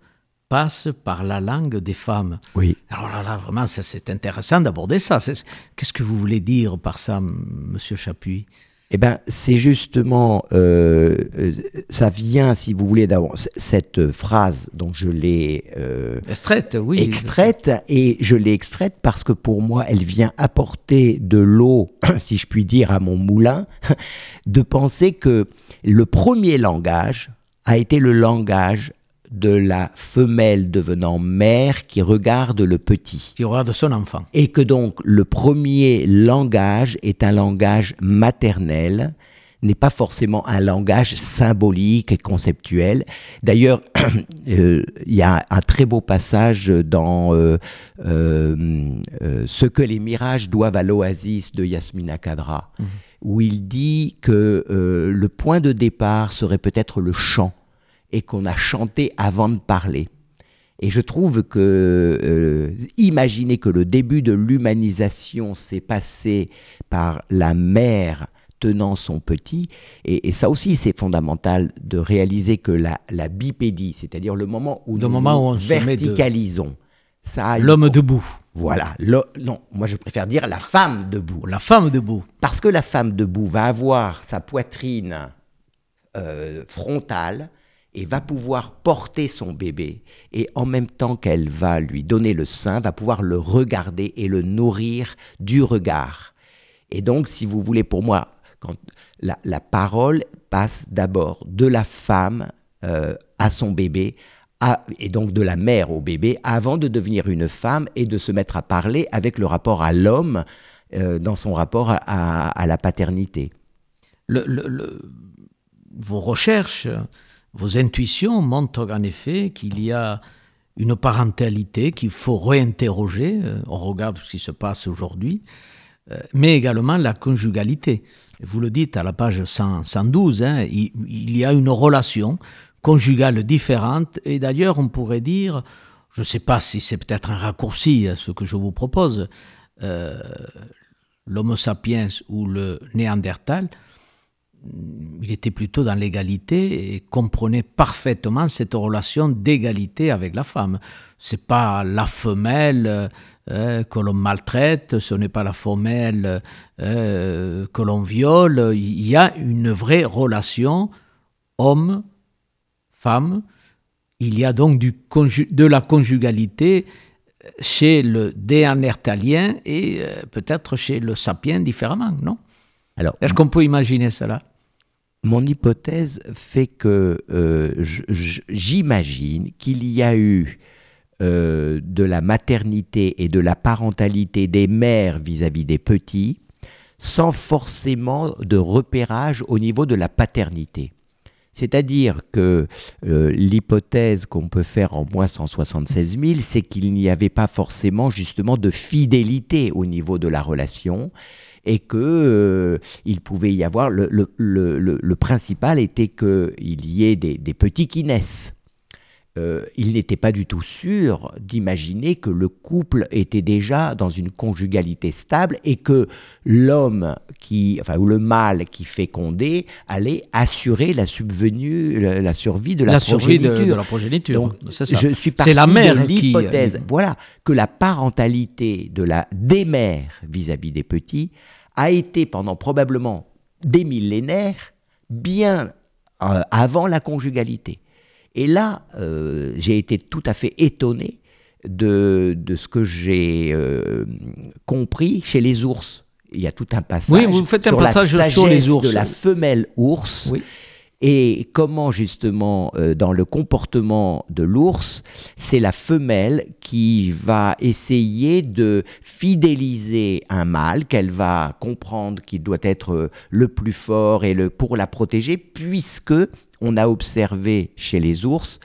passe par la langue des femmes. Oui. Alors là, là vraiment, c'est intéressant d'aborder ça. Qu'est-ce que vous voulez dire par ça, Monsieur Chapuis? Eh bien, c'est justement, euh, euh, ça vient, si vous voulez, d'avoir cette phrase dont je l'ai euh, extraite, oui, extraite, et je l'ai extraite parce que pour moi, elle vient apporter de l'eau, si je puis dire, à mon moulin, de penser que le premier langage a été le langage de la femelle devenant mère qui regarde le petit. Qui regarde son enfant. Et que donc le premier langage est un langage maternel, n'est pas forcément un langage symbolique et conceptuel. D'ailleurs, euh, il y a un très beau passage dans euh, euh, Ce que les mirages doivent à l'oasis de Yasmina Kadra, mhm. où il dit que le point de départ serait peut-être le chant et qu'on a chanté avant de parler. Et je trouve que euh, imaginer que le début de l'humanisation s'est passé par la mère tenant son petit, et, ça aussi c'est fondamental de réaliser que la, la bipédie, c'est-à-dire le moment où nous, verticalisons, ça l'homme debout. Voilà, non, moi je préfère dire la femme debout. La femme debout. Parce que la femme debout va avoir sa poitrine euh, frontale, et va pouvoir porter son bébé et en même temps qu'elle va lui donner le sein, va pouvoir le regarder et le nourrir du regard. Et donc, si vous voulez, pour moi, quand la, parole passe d'abord de la femme euh, à son bébé, et donc de la mère au bébé, avant de devenir une femme et de se mettre à parler avec le rapport à l'homme euh, dans son rapport à, la paternité. vos recherches vos intuitions montrent en effet qu'il y a une parentalité qu'il faut réinterroger euh, on regarde ce qui se passe aujourd'hui, euh, mais également la conjugalité. Vous le dites à la page 112, hein, il, y a une relation conjugale différente, et d'ailleurs on pourrait dire, je ne sais pas si c'est peut-être un raccourci à ce que je vous propose, euh, l'Homo sapiens ou le Néandertal, il était plutôt dans l'égalité et comprenait parfaitement cette relation d'égalité avec la femme. C'est pas la femelle euh, que l'on maltraite, ce n'est pas la femelle euh, que l'on viole. Il y a une vraie relation homme-femme. Il y a donc du de la conjugalité chez le déandertalien et euh, peut-être chez le sapien différemment, non? Est-ce qu'on peut imaginer cela? Mon hypothèse fait que euh, j'imagine qu'il y a eu euh, de la maternité et de la parentalité des mères vis-à-vis des petits, sans forcément de repérage au niveau de la paternité. C'est-à-dire que euh, l'hypothèse qu'on peut faire en moins 176 000, c'est qu'il n'y avait pas forcément justement de fidélité au niveau de la relation et que euh, il pouvait y avoir le, le, principal était qu'il y ait des, des petits qui naissent. Euh, il n'était pas du tout sûr d'imaginer que le couple était déjà dans une conjugalité stable et que l'homme qui, enfin, ou le mâle qui fécondait allait assurer la subvenue, la, survie de la, progéniture. de, la progéniture. je suis parti la mère de l'hypothèse, voilà, que la parentalité de la des mères vis-à-vis des petits a été pendant probablement des millénaires bien euh, avant la conjugalité. Et là, euh, j'ai été tout à fait étonné de, de ce que j'ai euh, compris chez les ours. Il y a tout un passage, oui, vous faites un sur passage la sur les ours. de la femelle ours. Oui et comment justement euh, dans le comportement de l'ours, c'est la femelle qui va essayer de fidéliser un mâle qu'elle va comprendre qu'il doit être le plus fort et le pour la protéger puisque on a observé chez les ours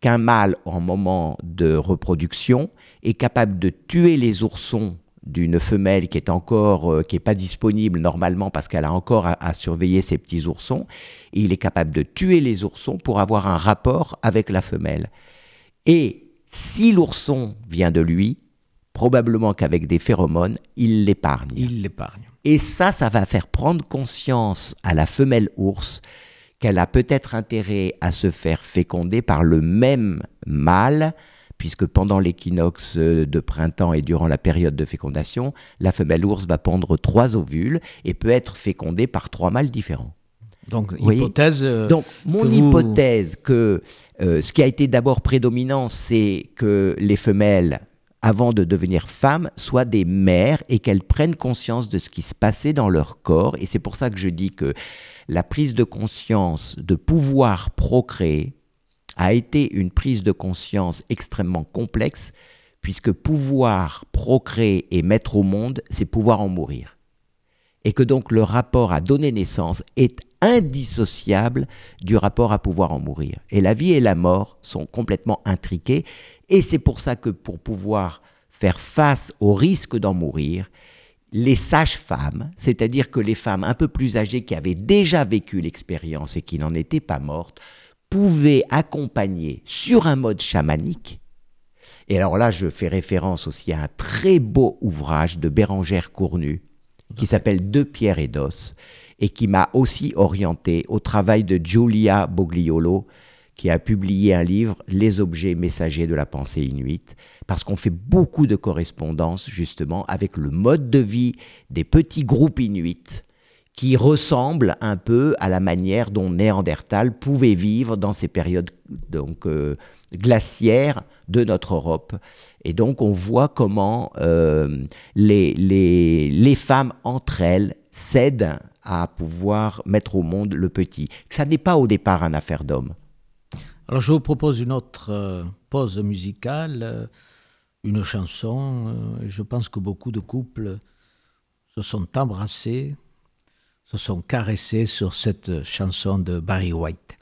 qu'un mâle en moment de reproduction est capable de tuer les oursons d'une femelle qui est encore euh, qui est pas disponible normalement parce qu'elle a encore à, surveiller ses petits oursons et il est capable de tuer les oursons pour avoir un rapport avec la femelle. Et si l'ourson vient de lui probablement qu'avec des phéromones il l'épargne. Il l'épargne. Et ça ça va faire prendre conscience à la femelle ours qu'elle a peut-être intérêt à se faire féconder par le même mâle puisque pendant l'équinoxe de printemps et durant la période de fécondation, la femelle ours va pondre trois ovules et peut être fécondée par trois mâles différents. Donc, hypothèse. Euh, Donc, mon hypothèse que euh, ce qui a été d'abord prédominant, c'est que les femelles, avant de devenir femmes, soient des mères et qu'elles prennent conscience de ce qui se passait dans leur corps. Et c'est pour ça que je dis que la prise de conscience de pouvoir procréer, a été une prise de conscience extrêmement complexe, puisque pouvoir procréer et mettre au monde, c'est pouvoir en mourir. Et que donc le rapport à donner naissance est indissociable du rapport à pouvoir en mourir. Et la vie et la mort sont complètement intriquées, et c'est pour ça que pour pouvoir faire face au risque d'en mourir, les sages-femmes, c'est-à-dire que les femmes un peu plus âgées qui avaient déjà vécu l'expérience et qui n'en étaient pas mortes, pouvait accompagner sur un mode chamanique. Et alors là, je fais référence aussi à un très beau ouvrage de Bérangère Cournu qui s'appelle Deux pierres et d'os et qui m'a aussi orienté au travail de Giulia Bogliolo qui a publié un livre Les objets messagers de la pensée inuite parce qu'on fait beaucoup de correspondances justement avec le mode de vie des petits groupes inuits qui ressemble un peu à la manière dont Néandertal pouvait vivre dans ces périodes donc, euh, glaciaires de notre Europe. Et donc on voit comment euh, les, les, les, femmes entre elles cèdent à pouvoir mettre au monde le petit. Ça n'est pas au départ une affaire d'homme. Alors je vous propose une autre euh, pause musicale, une chanson. je pense que beaucoup de couples se sont embrassés se sont caressés sur cette chanson de Barry White.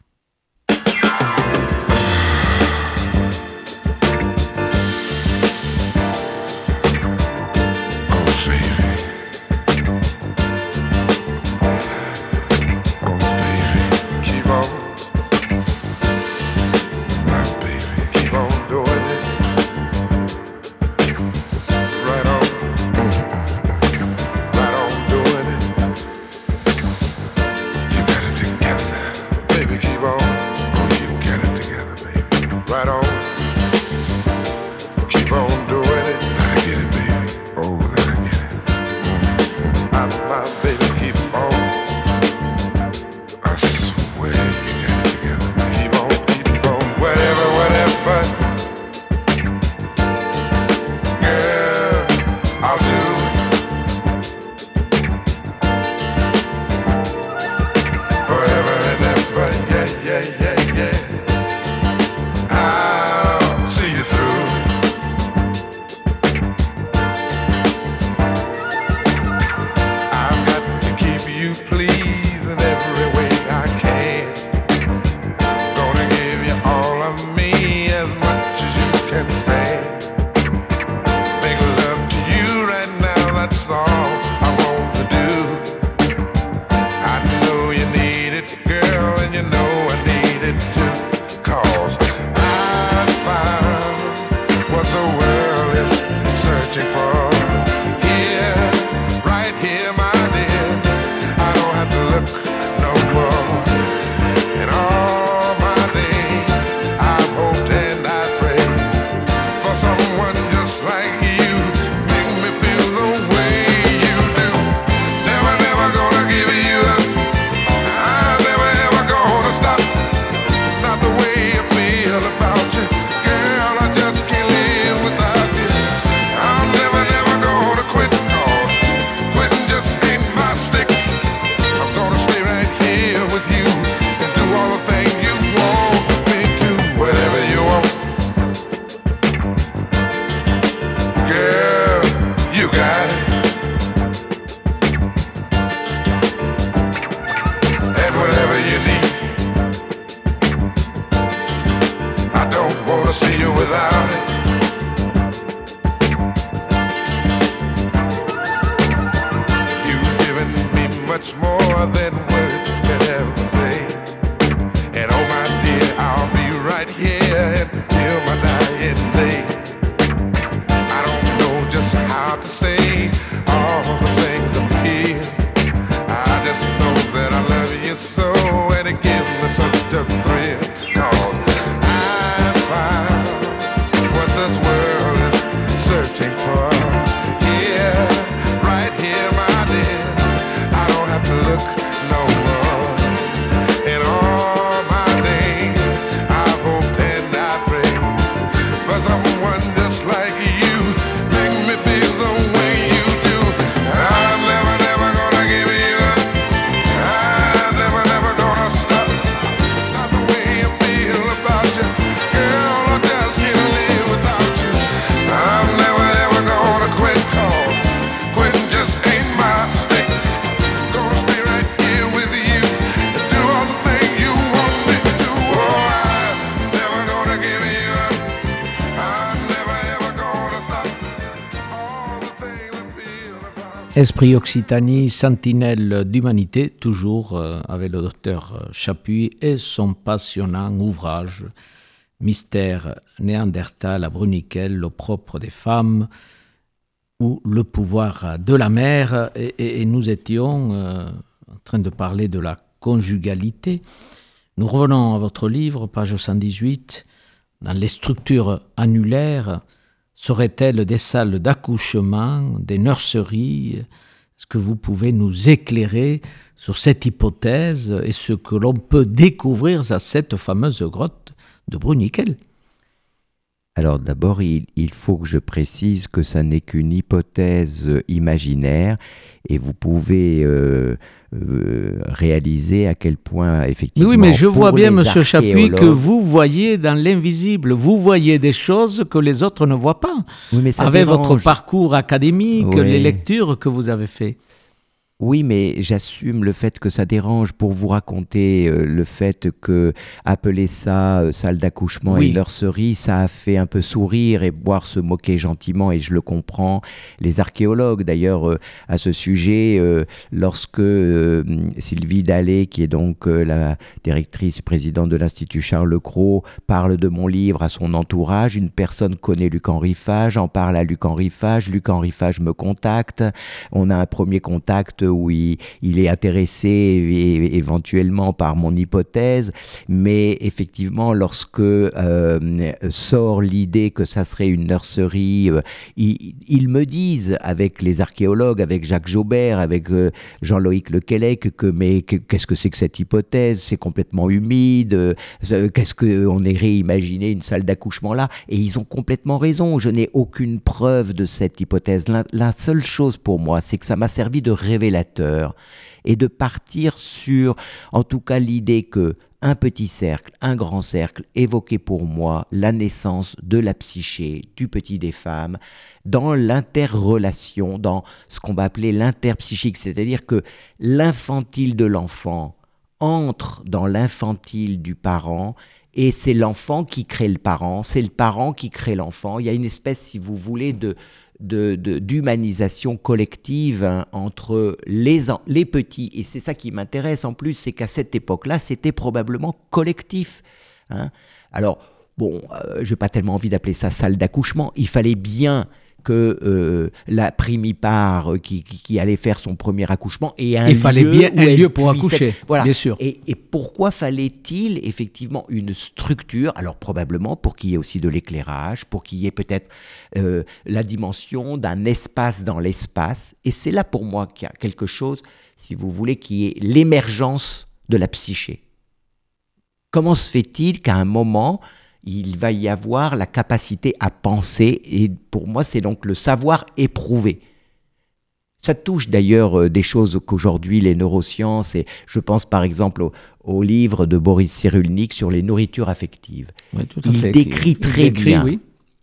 Esprit Occitanie, sentinelle d'humanité, toujours euh, avec le docteur euh, Chapuis et son passionnant ouvrage Mystère néandertal à Bruniquel, le propre des femmes ou le pouvoir de la mère. Et, nous étions euh, en train de parler de la conjugalité. Nous revenons à votre livre, page 118. Dans les structures annulaires, seraient-elles des salles d'accouchement, des nurseries? Est-ce que vous pouvez nous éclairer sur cette hypothèse et ce que l'on peut découvrir à cette fameuse grotte de Bruniquel? Alors d'abord, il, il faut que je précise que ça n'est qu'une hypothèse euh, imaginaire et vous pouvez euh, euh, réaliser à quel point effectivement. oui, mais je vois bien, Monsieur Chapuis, que vous voyez dans l'invisible, vous voyez des choses que les autres ne voient pas. Oui, mais ça Avec votre parcours académique, Oui. les lectures que vous avez faites. Oui, mais j'assume le fait que ça dérange pour vous raconter euh, le fait que appeler ça euh, salle d'accouchement Oui. et nurserie, ça a fait un peu sourire et boire se moquer gentiment et je le comprends. Les archéologues, d'ailleurs, euh, à ce sujet, lorsque Sylvie Dallet, qui est donc la directrice présidente de l'Institut Charles Cros, parle de mon livre à son entourage, une personne connaît Luc-Henri Fage, en parle à Luc-Henri Fage, Luc-Henri Fage me contacte, on a un premier contact où il, est intéressé éventuellement par mon hypothèse, mais effectivement, lorsque euh, sort l'idée que ça serait une nurserie, euh, ils, me disent avec les archéologues, avec Jacques Jaubert, avec euh, Jean-Loïc Lequelec, que mais que- qu'est-ce que c'est que cette hypothèse? C'est complètement humide. Qu'est-ce qu'on est réimaginé une salle d'accouchement là? Et ils ont complètement raison. Je n'ai aucune preuve de cette hypothèse. La, la seule chose pour moi, c'est que ça m'a servi de et de partir sur, en tout cas, l'idée que un petit cercle, un grand cercle évoquait pour moi la naissance de la psyché du petit des femmes dans l'interrelation, dans ce qu'on va appeler l'interpsychique, c'est-à-dire que l'infantile de l'enfant entre dans l'infantile du parent et c'est l'enfant qui crée le parent, c'est le parent qui crée l'enfant. Il y a une espèce, si vous voulez, de de- de- d'humanisation collective hein, entre les, les petits. Et c'est ça qui m'intéresse en plus, c'est qu'à cette époque-là, c'était probablement collectif. hein. Alors, bon, euh, je n'ai pas tellement envie d'appeler ça salle d'accouchement. Il fallait bien que euh, la primipare euh, qui, qui, qui allait faire son premier accouchement ait un Il fallait lieu bien où un lieu pour accoucher, être- Voilà. bien sûr. Et, et pourquoi fallait-il effectivement une structure? Alors probablement pour qu'il y ait aussi de l'éclairage, pour qu'il y ait peut-être euh, la dimension d'un espace dans l'espace. Et c'est là pour moi qu'il y a quelque chose, si vous voulez, qui est l'émergence de la psyché. Comment se fait-il qu'à un moment, il va y avoir la capacité à penser Et pour moi, c'est donc le savoir éprouvé. Ça touche d'ailleurs euh, des choses qu'aujourd'hui les neurosciences, et je pense par exemple au, au livre de Boris Cyrulnik sur les nourritures affectives. Oui, tout à Il fait. décrit Il très décrit, bien. oui.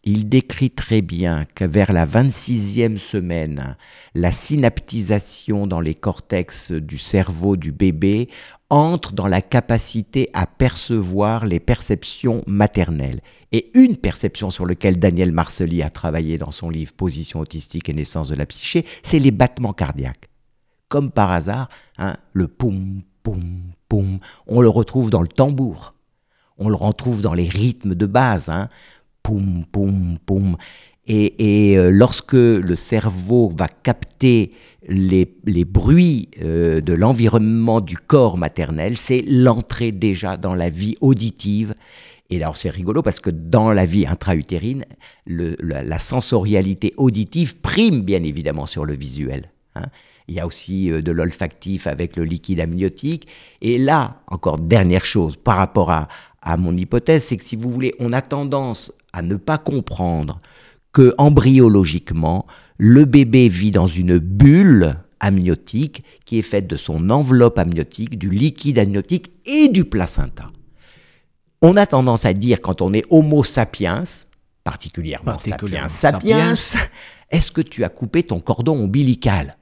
Il décrit très bien que vers la 26e semaine, la synaptisation dans les cortex du cerveau du bébé entre dans la capacité à percevoir les perceptions maternelles. Et une perception sur laquelle Daniel Marcely a travaillé dans son livre Position autistique et naissance de la psyché, c'est les battements cardiaques. Comme par hasard, hein, le poum, poum, poum, on le retrouve dans le tambour. On le retrouve dans les rythmes de base. Hein, poum, poum, poum. Et, euh, lorsque le cerveau va capter les, bruits euh, de l'environnement du corps maternel, c'est l'entrée déjà dans la vie auditive. Et alors c'est rigolo parce que dans la vie intra-utérine, la, sensorialité auditive prime bien évidemment sur le visuel. hein. Il y a aussi euh, de l'olfactif avec le liquide amniotique. Et là, encore dernière chose par rapport à mon hypothèse, c'est que si vous voulez, on a tendance à ne pas comprendre que embryologiquement, le bébé vit dans une bulle amniotique qui est faite de son enveloppe amniotique, du liquide amniotique et du placenta. On a tendance à dire quand on est Homo sapiens, particulièrement, Particulièrement sapiens, sapiens, est-ce que tu as coupé ton cordon ombilical?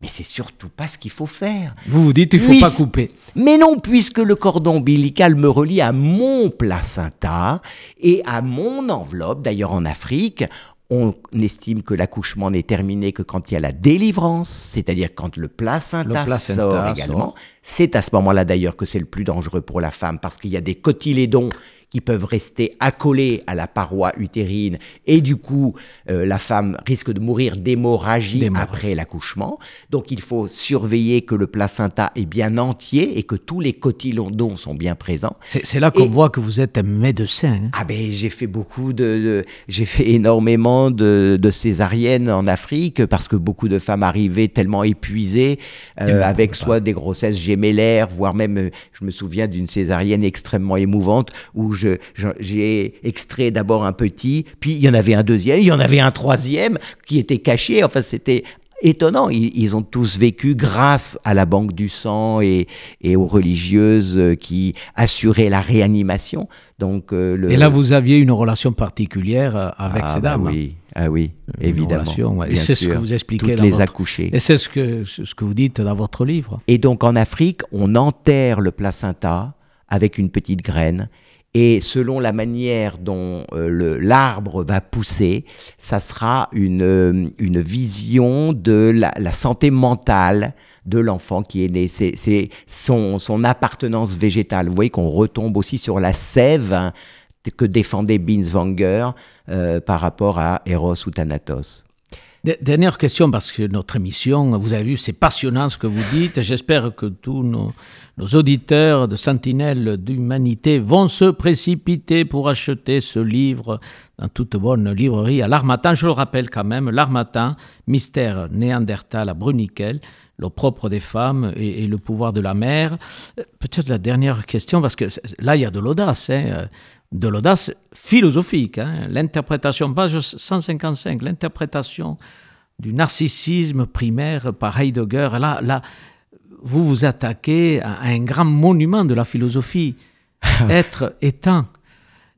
Mais c'est surtout pas ce qu'il faut faire. Vous vous dites, il faut pas couper. Mais non, puisque le cordon ombilical me relie à mon placenta et à mon enveloppe. D'ailleurs, en Afrique, on estime que l'accouchement n'est terminé que quand il y a la délivrance, c'est-à-dire quand le placenta, Le placenta sort sort. également. C'est à ce moment-là d'ailleurs que c'est le plus dangereux pour la femme parce qu'il y a des cotylédons qui peuvent rester accolés à la paroi utérine et du coup euh, la femme risque de mourir d'hémorragie après l'accouchement. Donc il faut surveiller que le placenta est bien entier et que tous les cotylédons sont bien présents. C'est là qu'on voit que vous êtes un médecin. hein. Ah ben j'ai fait beaucoup de, de- j'ai fait énormément de, de césariennes en Afrique parce que beaucoup de femmes arrivaient tellement épuisées euh, Elles ne avec soit des grossesses gémellaires, voire même euh, je me souviens d'une césarienne extrêmement émouvante où je, je- j'ai extrait d'abord un petit, puis il y en avait un deuxième, il y en avait un troisième qui était caché. Enfin c'était étonnant. Ils, ils ont tous vécu grâce à la banque du sang et, et aux religieuses euh, qui assuraient la réanimation. Donc euh, le, Et là, vous aviez une relation particulière euh, avec ah, ces bah dames. hein. oui, ah oui, Une évidemment. relation, ouais. Et c'est ce que vous expliquez Toutes dans les votre- accouchées. Et c'est ce que, ce que vous dites dans votre livre. Et donc en Afrique, on enterre le placenta avec une petite graine. Et selon la manière dont euh, l'arbre va pousser, ça sera une, euh, vision de la, santé mentale de l'enfant qui est né. C'est son appartenance végétale. Vous voyez qu'on retombe aussi sur la sève hein, que défendait Binswanger euh, par rapport à Eros ou Thanatos. Dernière question, parce que notre émission, vous avez vu, c'est passionnant ce que vous dites. J'espère que tous nos, nos auditeurs de Sentinelle d'Humanité vont se précipiter pour acheter ce livre dans toute bonne librairie à l'Armatan. Je le rappelle quand même, l'Armatan, Mystère néandertal à Bruniquel, le propre des femmes et, et le pouvoir de la mère. Peut-être la dernière question, parce que là, il y a de l'audace. hein, euh, de l'audace philosophique. hein. L'interprétation, page 155, l'interprétation du narcissisme primaire par Heidegger. Là, là vous vous attaquez à un grand monument de la philosophie, être étant.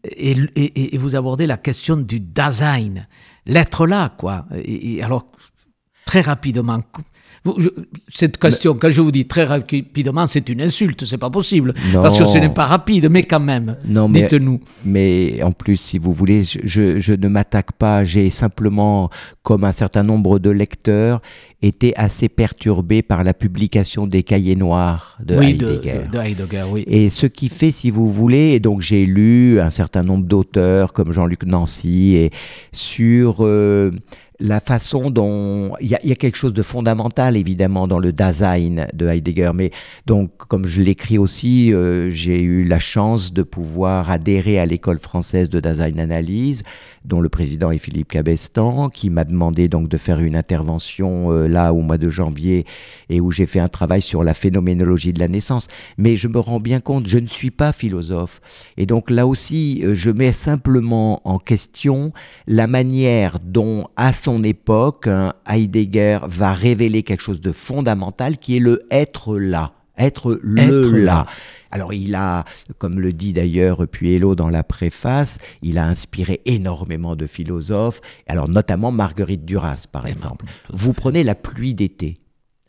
Et, et- et vous abordez la question du Dasein, l'être là, quoi. Et, alors, très rapidement, cette question, quand je vous dis très rapidement, c'est une insulte, c'est pas possible, Non. parce que ce n'est pas rapide, mais quand même, mais- dites-nous. Mais en plus, si vous voulez, je, ne m'attaque pas. J'ai simplement, comme un certain nombre de lecteurs, été assez perturbé par la publication des cahiers noirs de oui, de, Heidegger. de- de Heidegger, oui. Et ce qui fait, si vous voulez, et donc j'ai lu un certain nombre d'auteurs comme Jean-Luc Nancy et sur euh, la façon dont il y, a- quelque chose de fondamental évidemment dans le Dasein de Heidegger, mais donc comme je l'écris aussi, euh, j'ai eu la chance de pouvoir adhérer à l'école française de Dasein Analyse, dont le président est Philippe Cabestan, qui m'a demandé donc de faire une intervention euh, là au mois de janvier et où j'ai fait un travail sur la phénoménologie de la naissance. Mais je me rends bien compte, je ne suis pas philosophe. Et donc là aussi, euh, je mets simplement en question la manière dont, à son époque, hein, Heidegger va révéler quelque chose de fondamental qui est le être là. Être le Être là. là. Alors il a, comme le dit d'ailleurs Puello dans la préface, il a inspiré énormément de philosophes, alors notamment Marguerite Duras par exemple. Vous prenez la pluie d'été,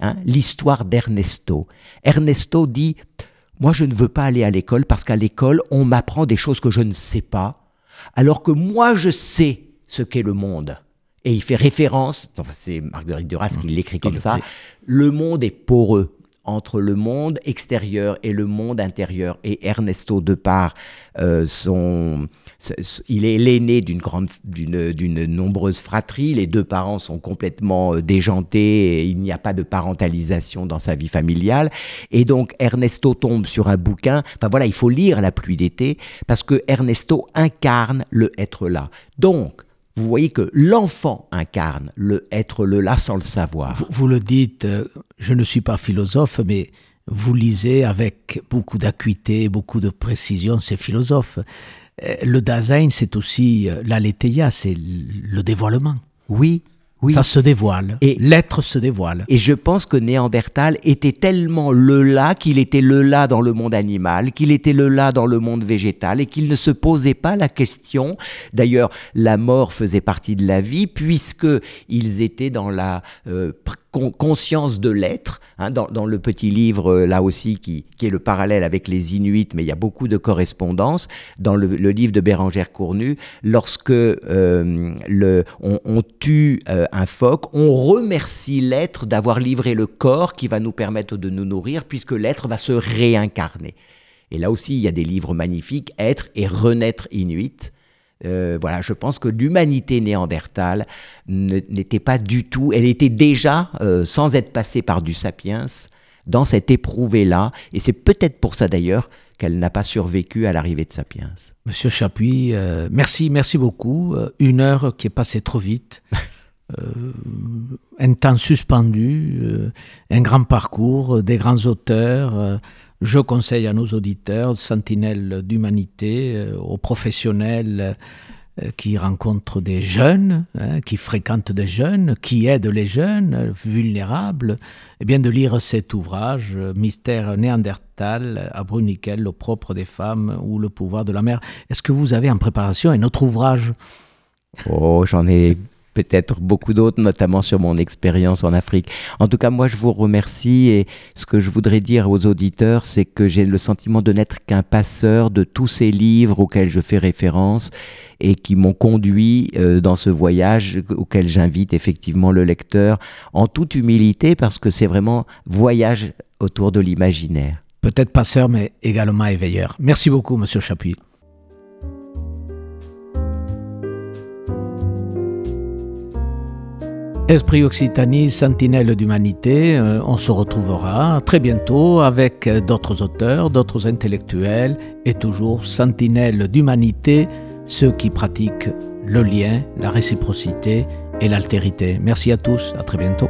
hein, l'histoire d'Ernesto. Ernesto dit, moi je ne veux pas aller à l'école parce qu'à l'école on m'apprend des choses que je ne sais pas, alors que moi je sais ce qu'est le monde. Et il fait référence, c'est Marguerite Duras qui l'écrit comme ça, le monde est poreux. entre le monde extérieur et le monde intérieur. Et Ernesto, de par euh, son, il est l'aîné d'une grande, d'une, d'une nombreuse fratrie. Les deux parents sont complètement euh, déjantés et il n'y a pas de parentalisation dans sa vie familiale. Et donc Ernesto tombe sur un bouquin. Enfin voilà, il faut lire La pluie d'été parce que Ernesto incarne le être là. Donc vous voyez que l'enfant incarne le être le là sans le savoir. Vous, le dites, euh, je ne suis pas philosophe, mais vous lisez avec beaucoup d'acuité, beaucoup de précision ces philosophes. Euh, le Dasein, c'est aussi euh, l'aletheia, c'est le dévoilement. Oui, ça se dévoile. Et l'être se dévoile. Et je pense que Néandertal était tellement le là qu'il était le là dans le monde animal, qu'il était le là dans le monde végétal et qu'il ne se posait pas la question. D'ailleurs, la mort faisait partie de la vie puisque ils étaient dans la euh, conscience de l'être. Hein, dans, le petit livre, euh, là aussi, qui, est le parallèle avec les Inuits, mais il y a beaucoup de correspondances. Dans le, livre de Bérangère Cournu, lorsque euh, on, tue euh, un phoque, on remercie l'être d'avoir livré le corps qui va nous permettre de nous nourrir, puisque l'être va se réincarner. Et là aussi, il y a des livres magnifiques, Être et Renaître Inuit. Euh, voilà, je pense que l'humanité néandertale n'était pas du tout, elle était déjà, euh, sans être passée par du sapiens, dans cette éprouvé-là, et c'est peut-être pour ça d'ailleurs qu'elle n'a pas survécu à l'arrivée de Sapiens. Monsieur Chapuis, euh, merci, merci beaucoup. Une heure qui est passée trop vite. un temps suspendu, un grand parcours, des grands auteurs, je conseille à nos auditeurs, sentinelles d'humanité, euh, aux professionnels euh, qui rencontrent des jeunes, hein, qui fréquentent des jeunes, qui aident les jeunes vulnérables, eh bien de lire cet ouvrage, Mystère néandertal à Bruniquel, le propre des femmes ou le pouvoir de la mer. Est-ce que vous avez en préparation un autre ouvrage? Oh, j'en ai peut-être beaucoup d'autres, notamment sur mon expérience en Afrique. En tout cas, moi, je vous remercie et ce que je voudrais dire aux auditeurs, c'est que j'ai le sentiment de n'être qu'un passeur de tous ces livres auxquels je fais référence et qui m'ont conduit euh, dans ce voyage auquel j'invite effectivement le lecteur en toute humilité parce que c'est vraiment voyage autour de l'imaginaire. Peut-être passeur, mais également éveilleur. Merci beaucoup, Monsieur Chapuis. Esprit Occitanie, sentinelle d'humanité, euh, on se retrouvera très bientôt avec d'autres auteurs, d'autres intellectuels et toujours sentinelle d'humanité, ceux qui pratiquent le lien, la réciprocité et l'altérité. Merci à tous, à très bientôt.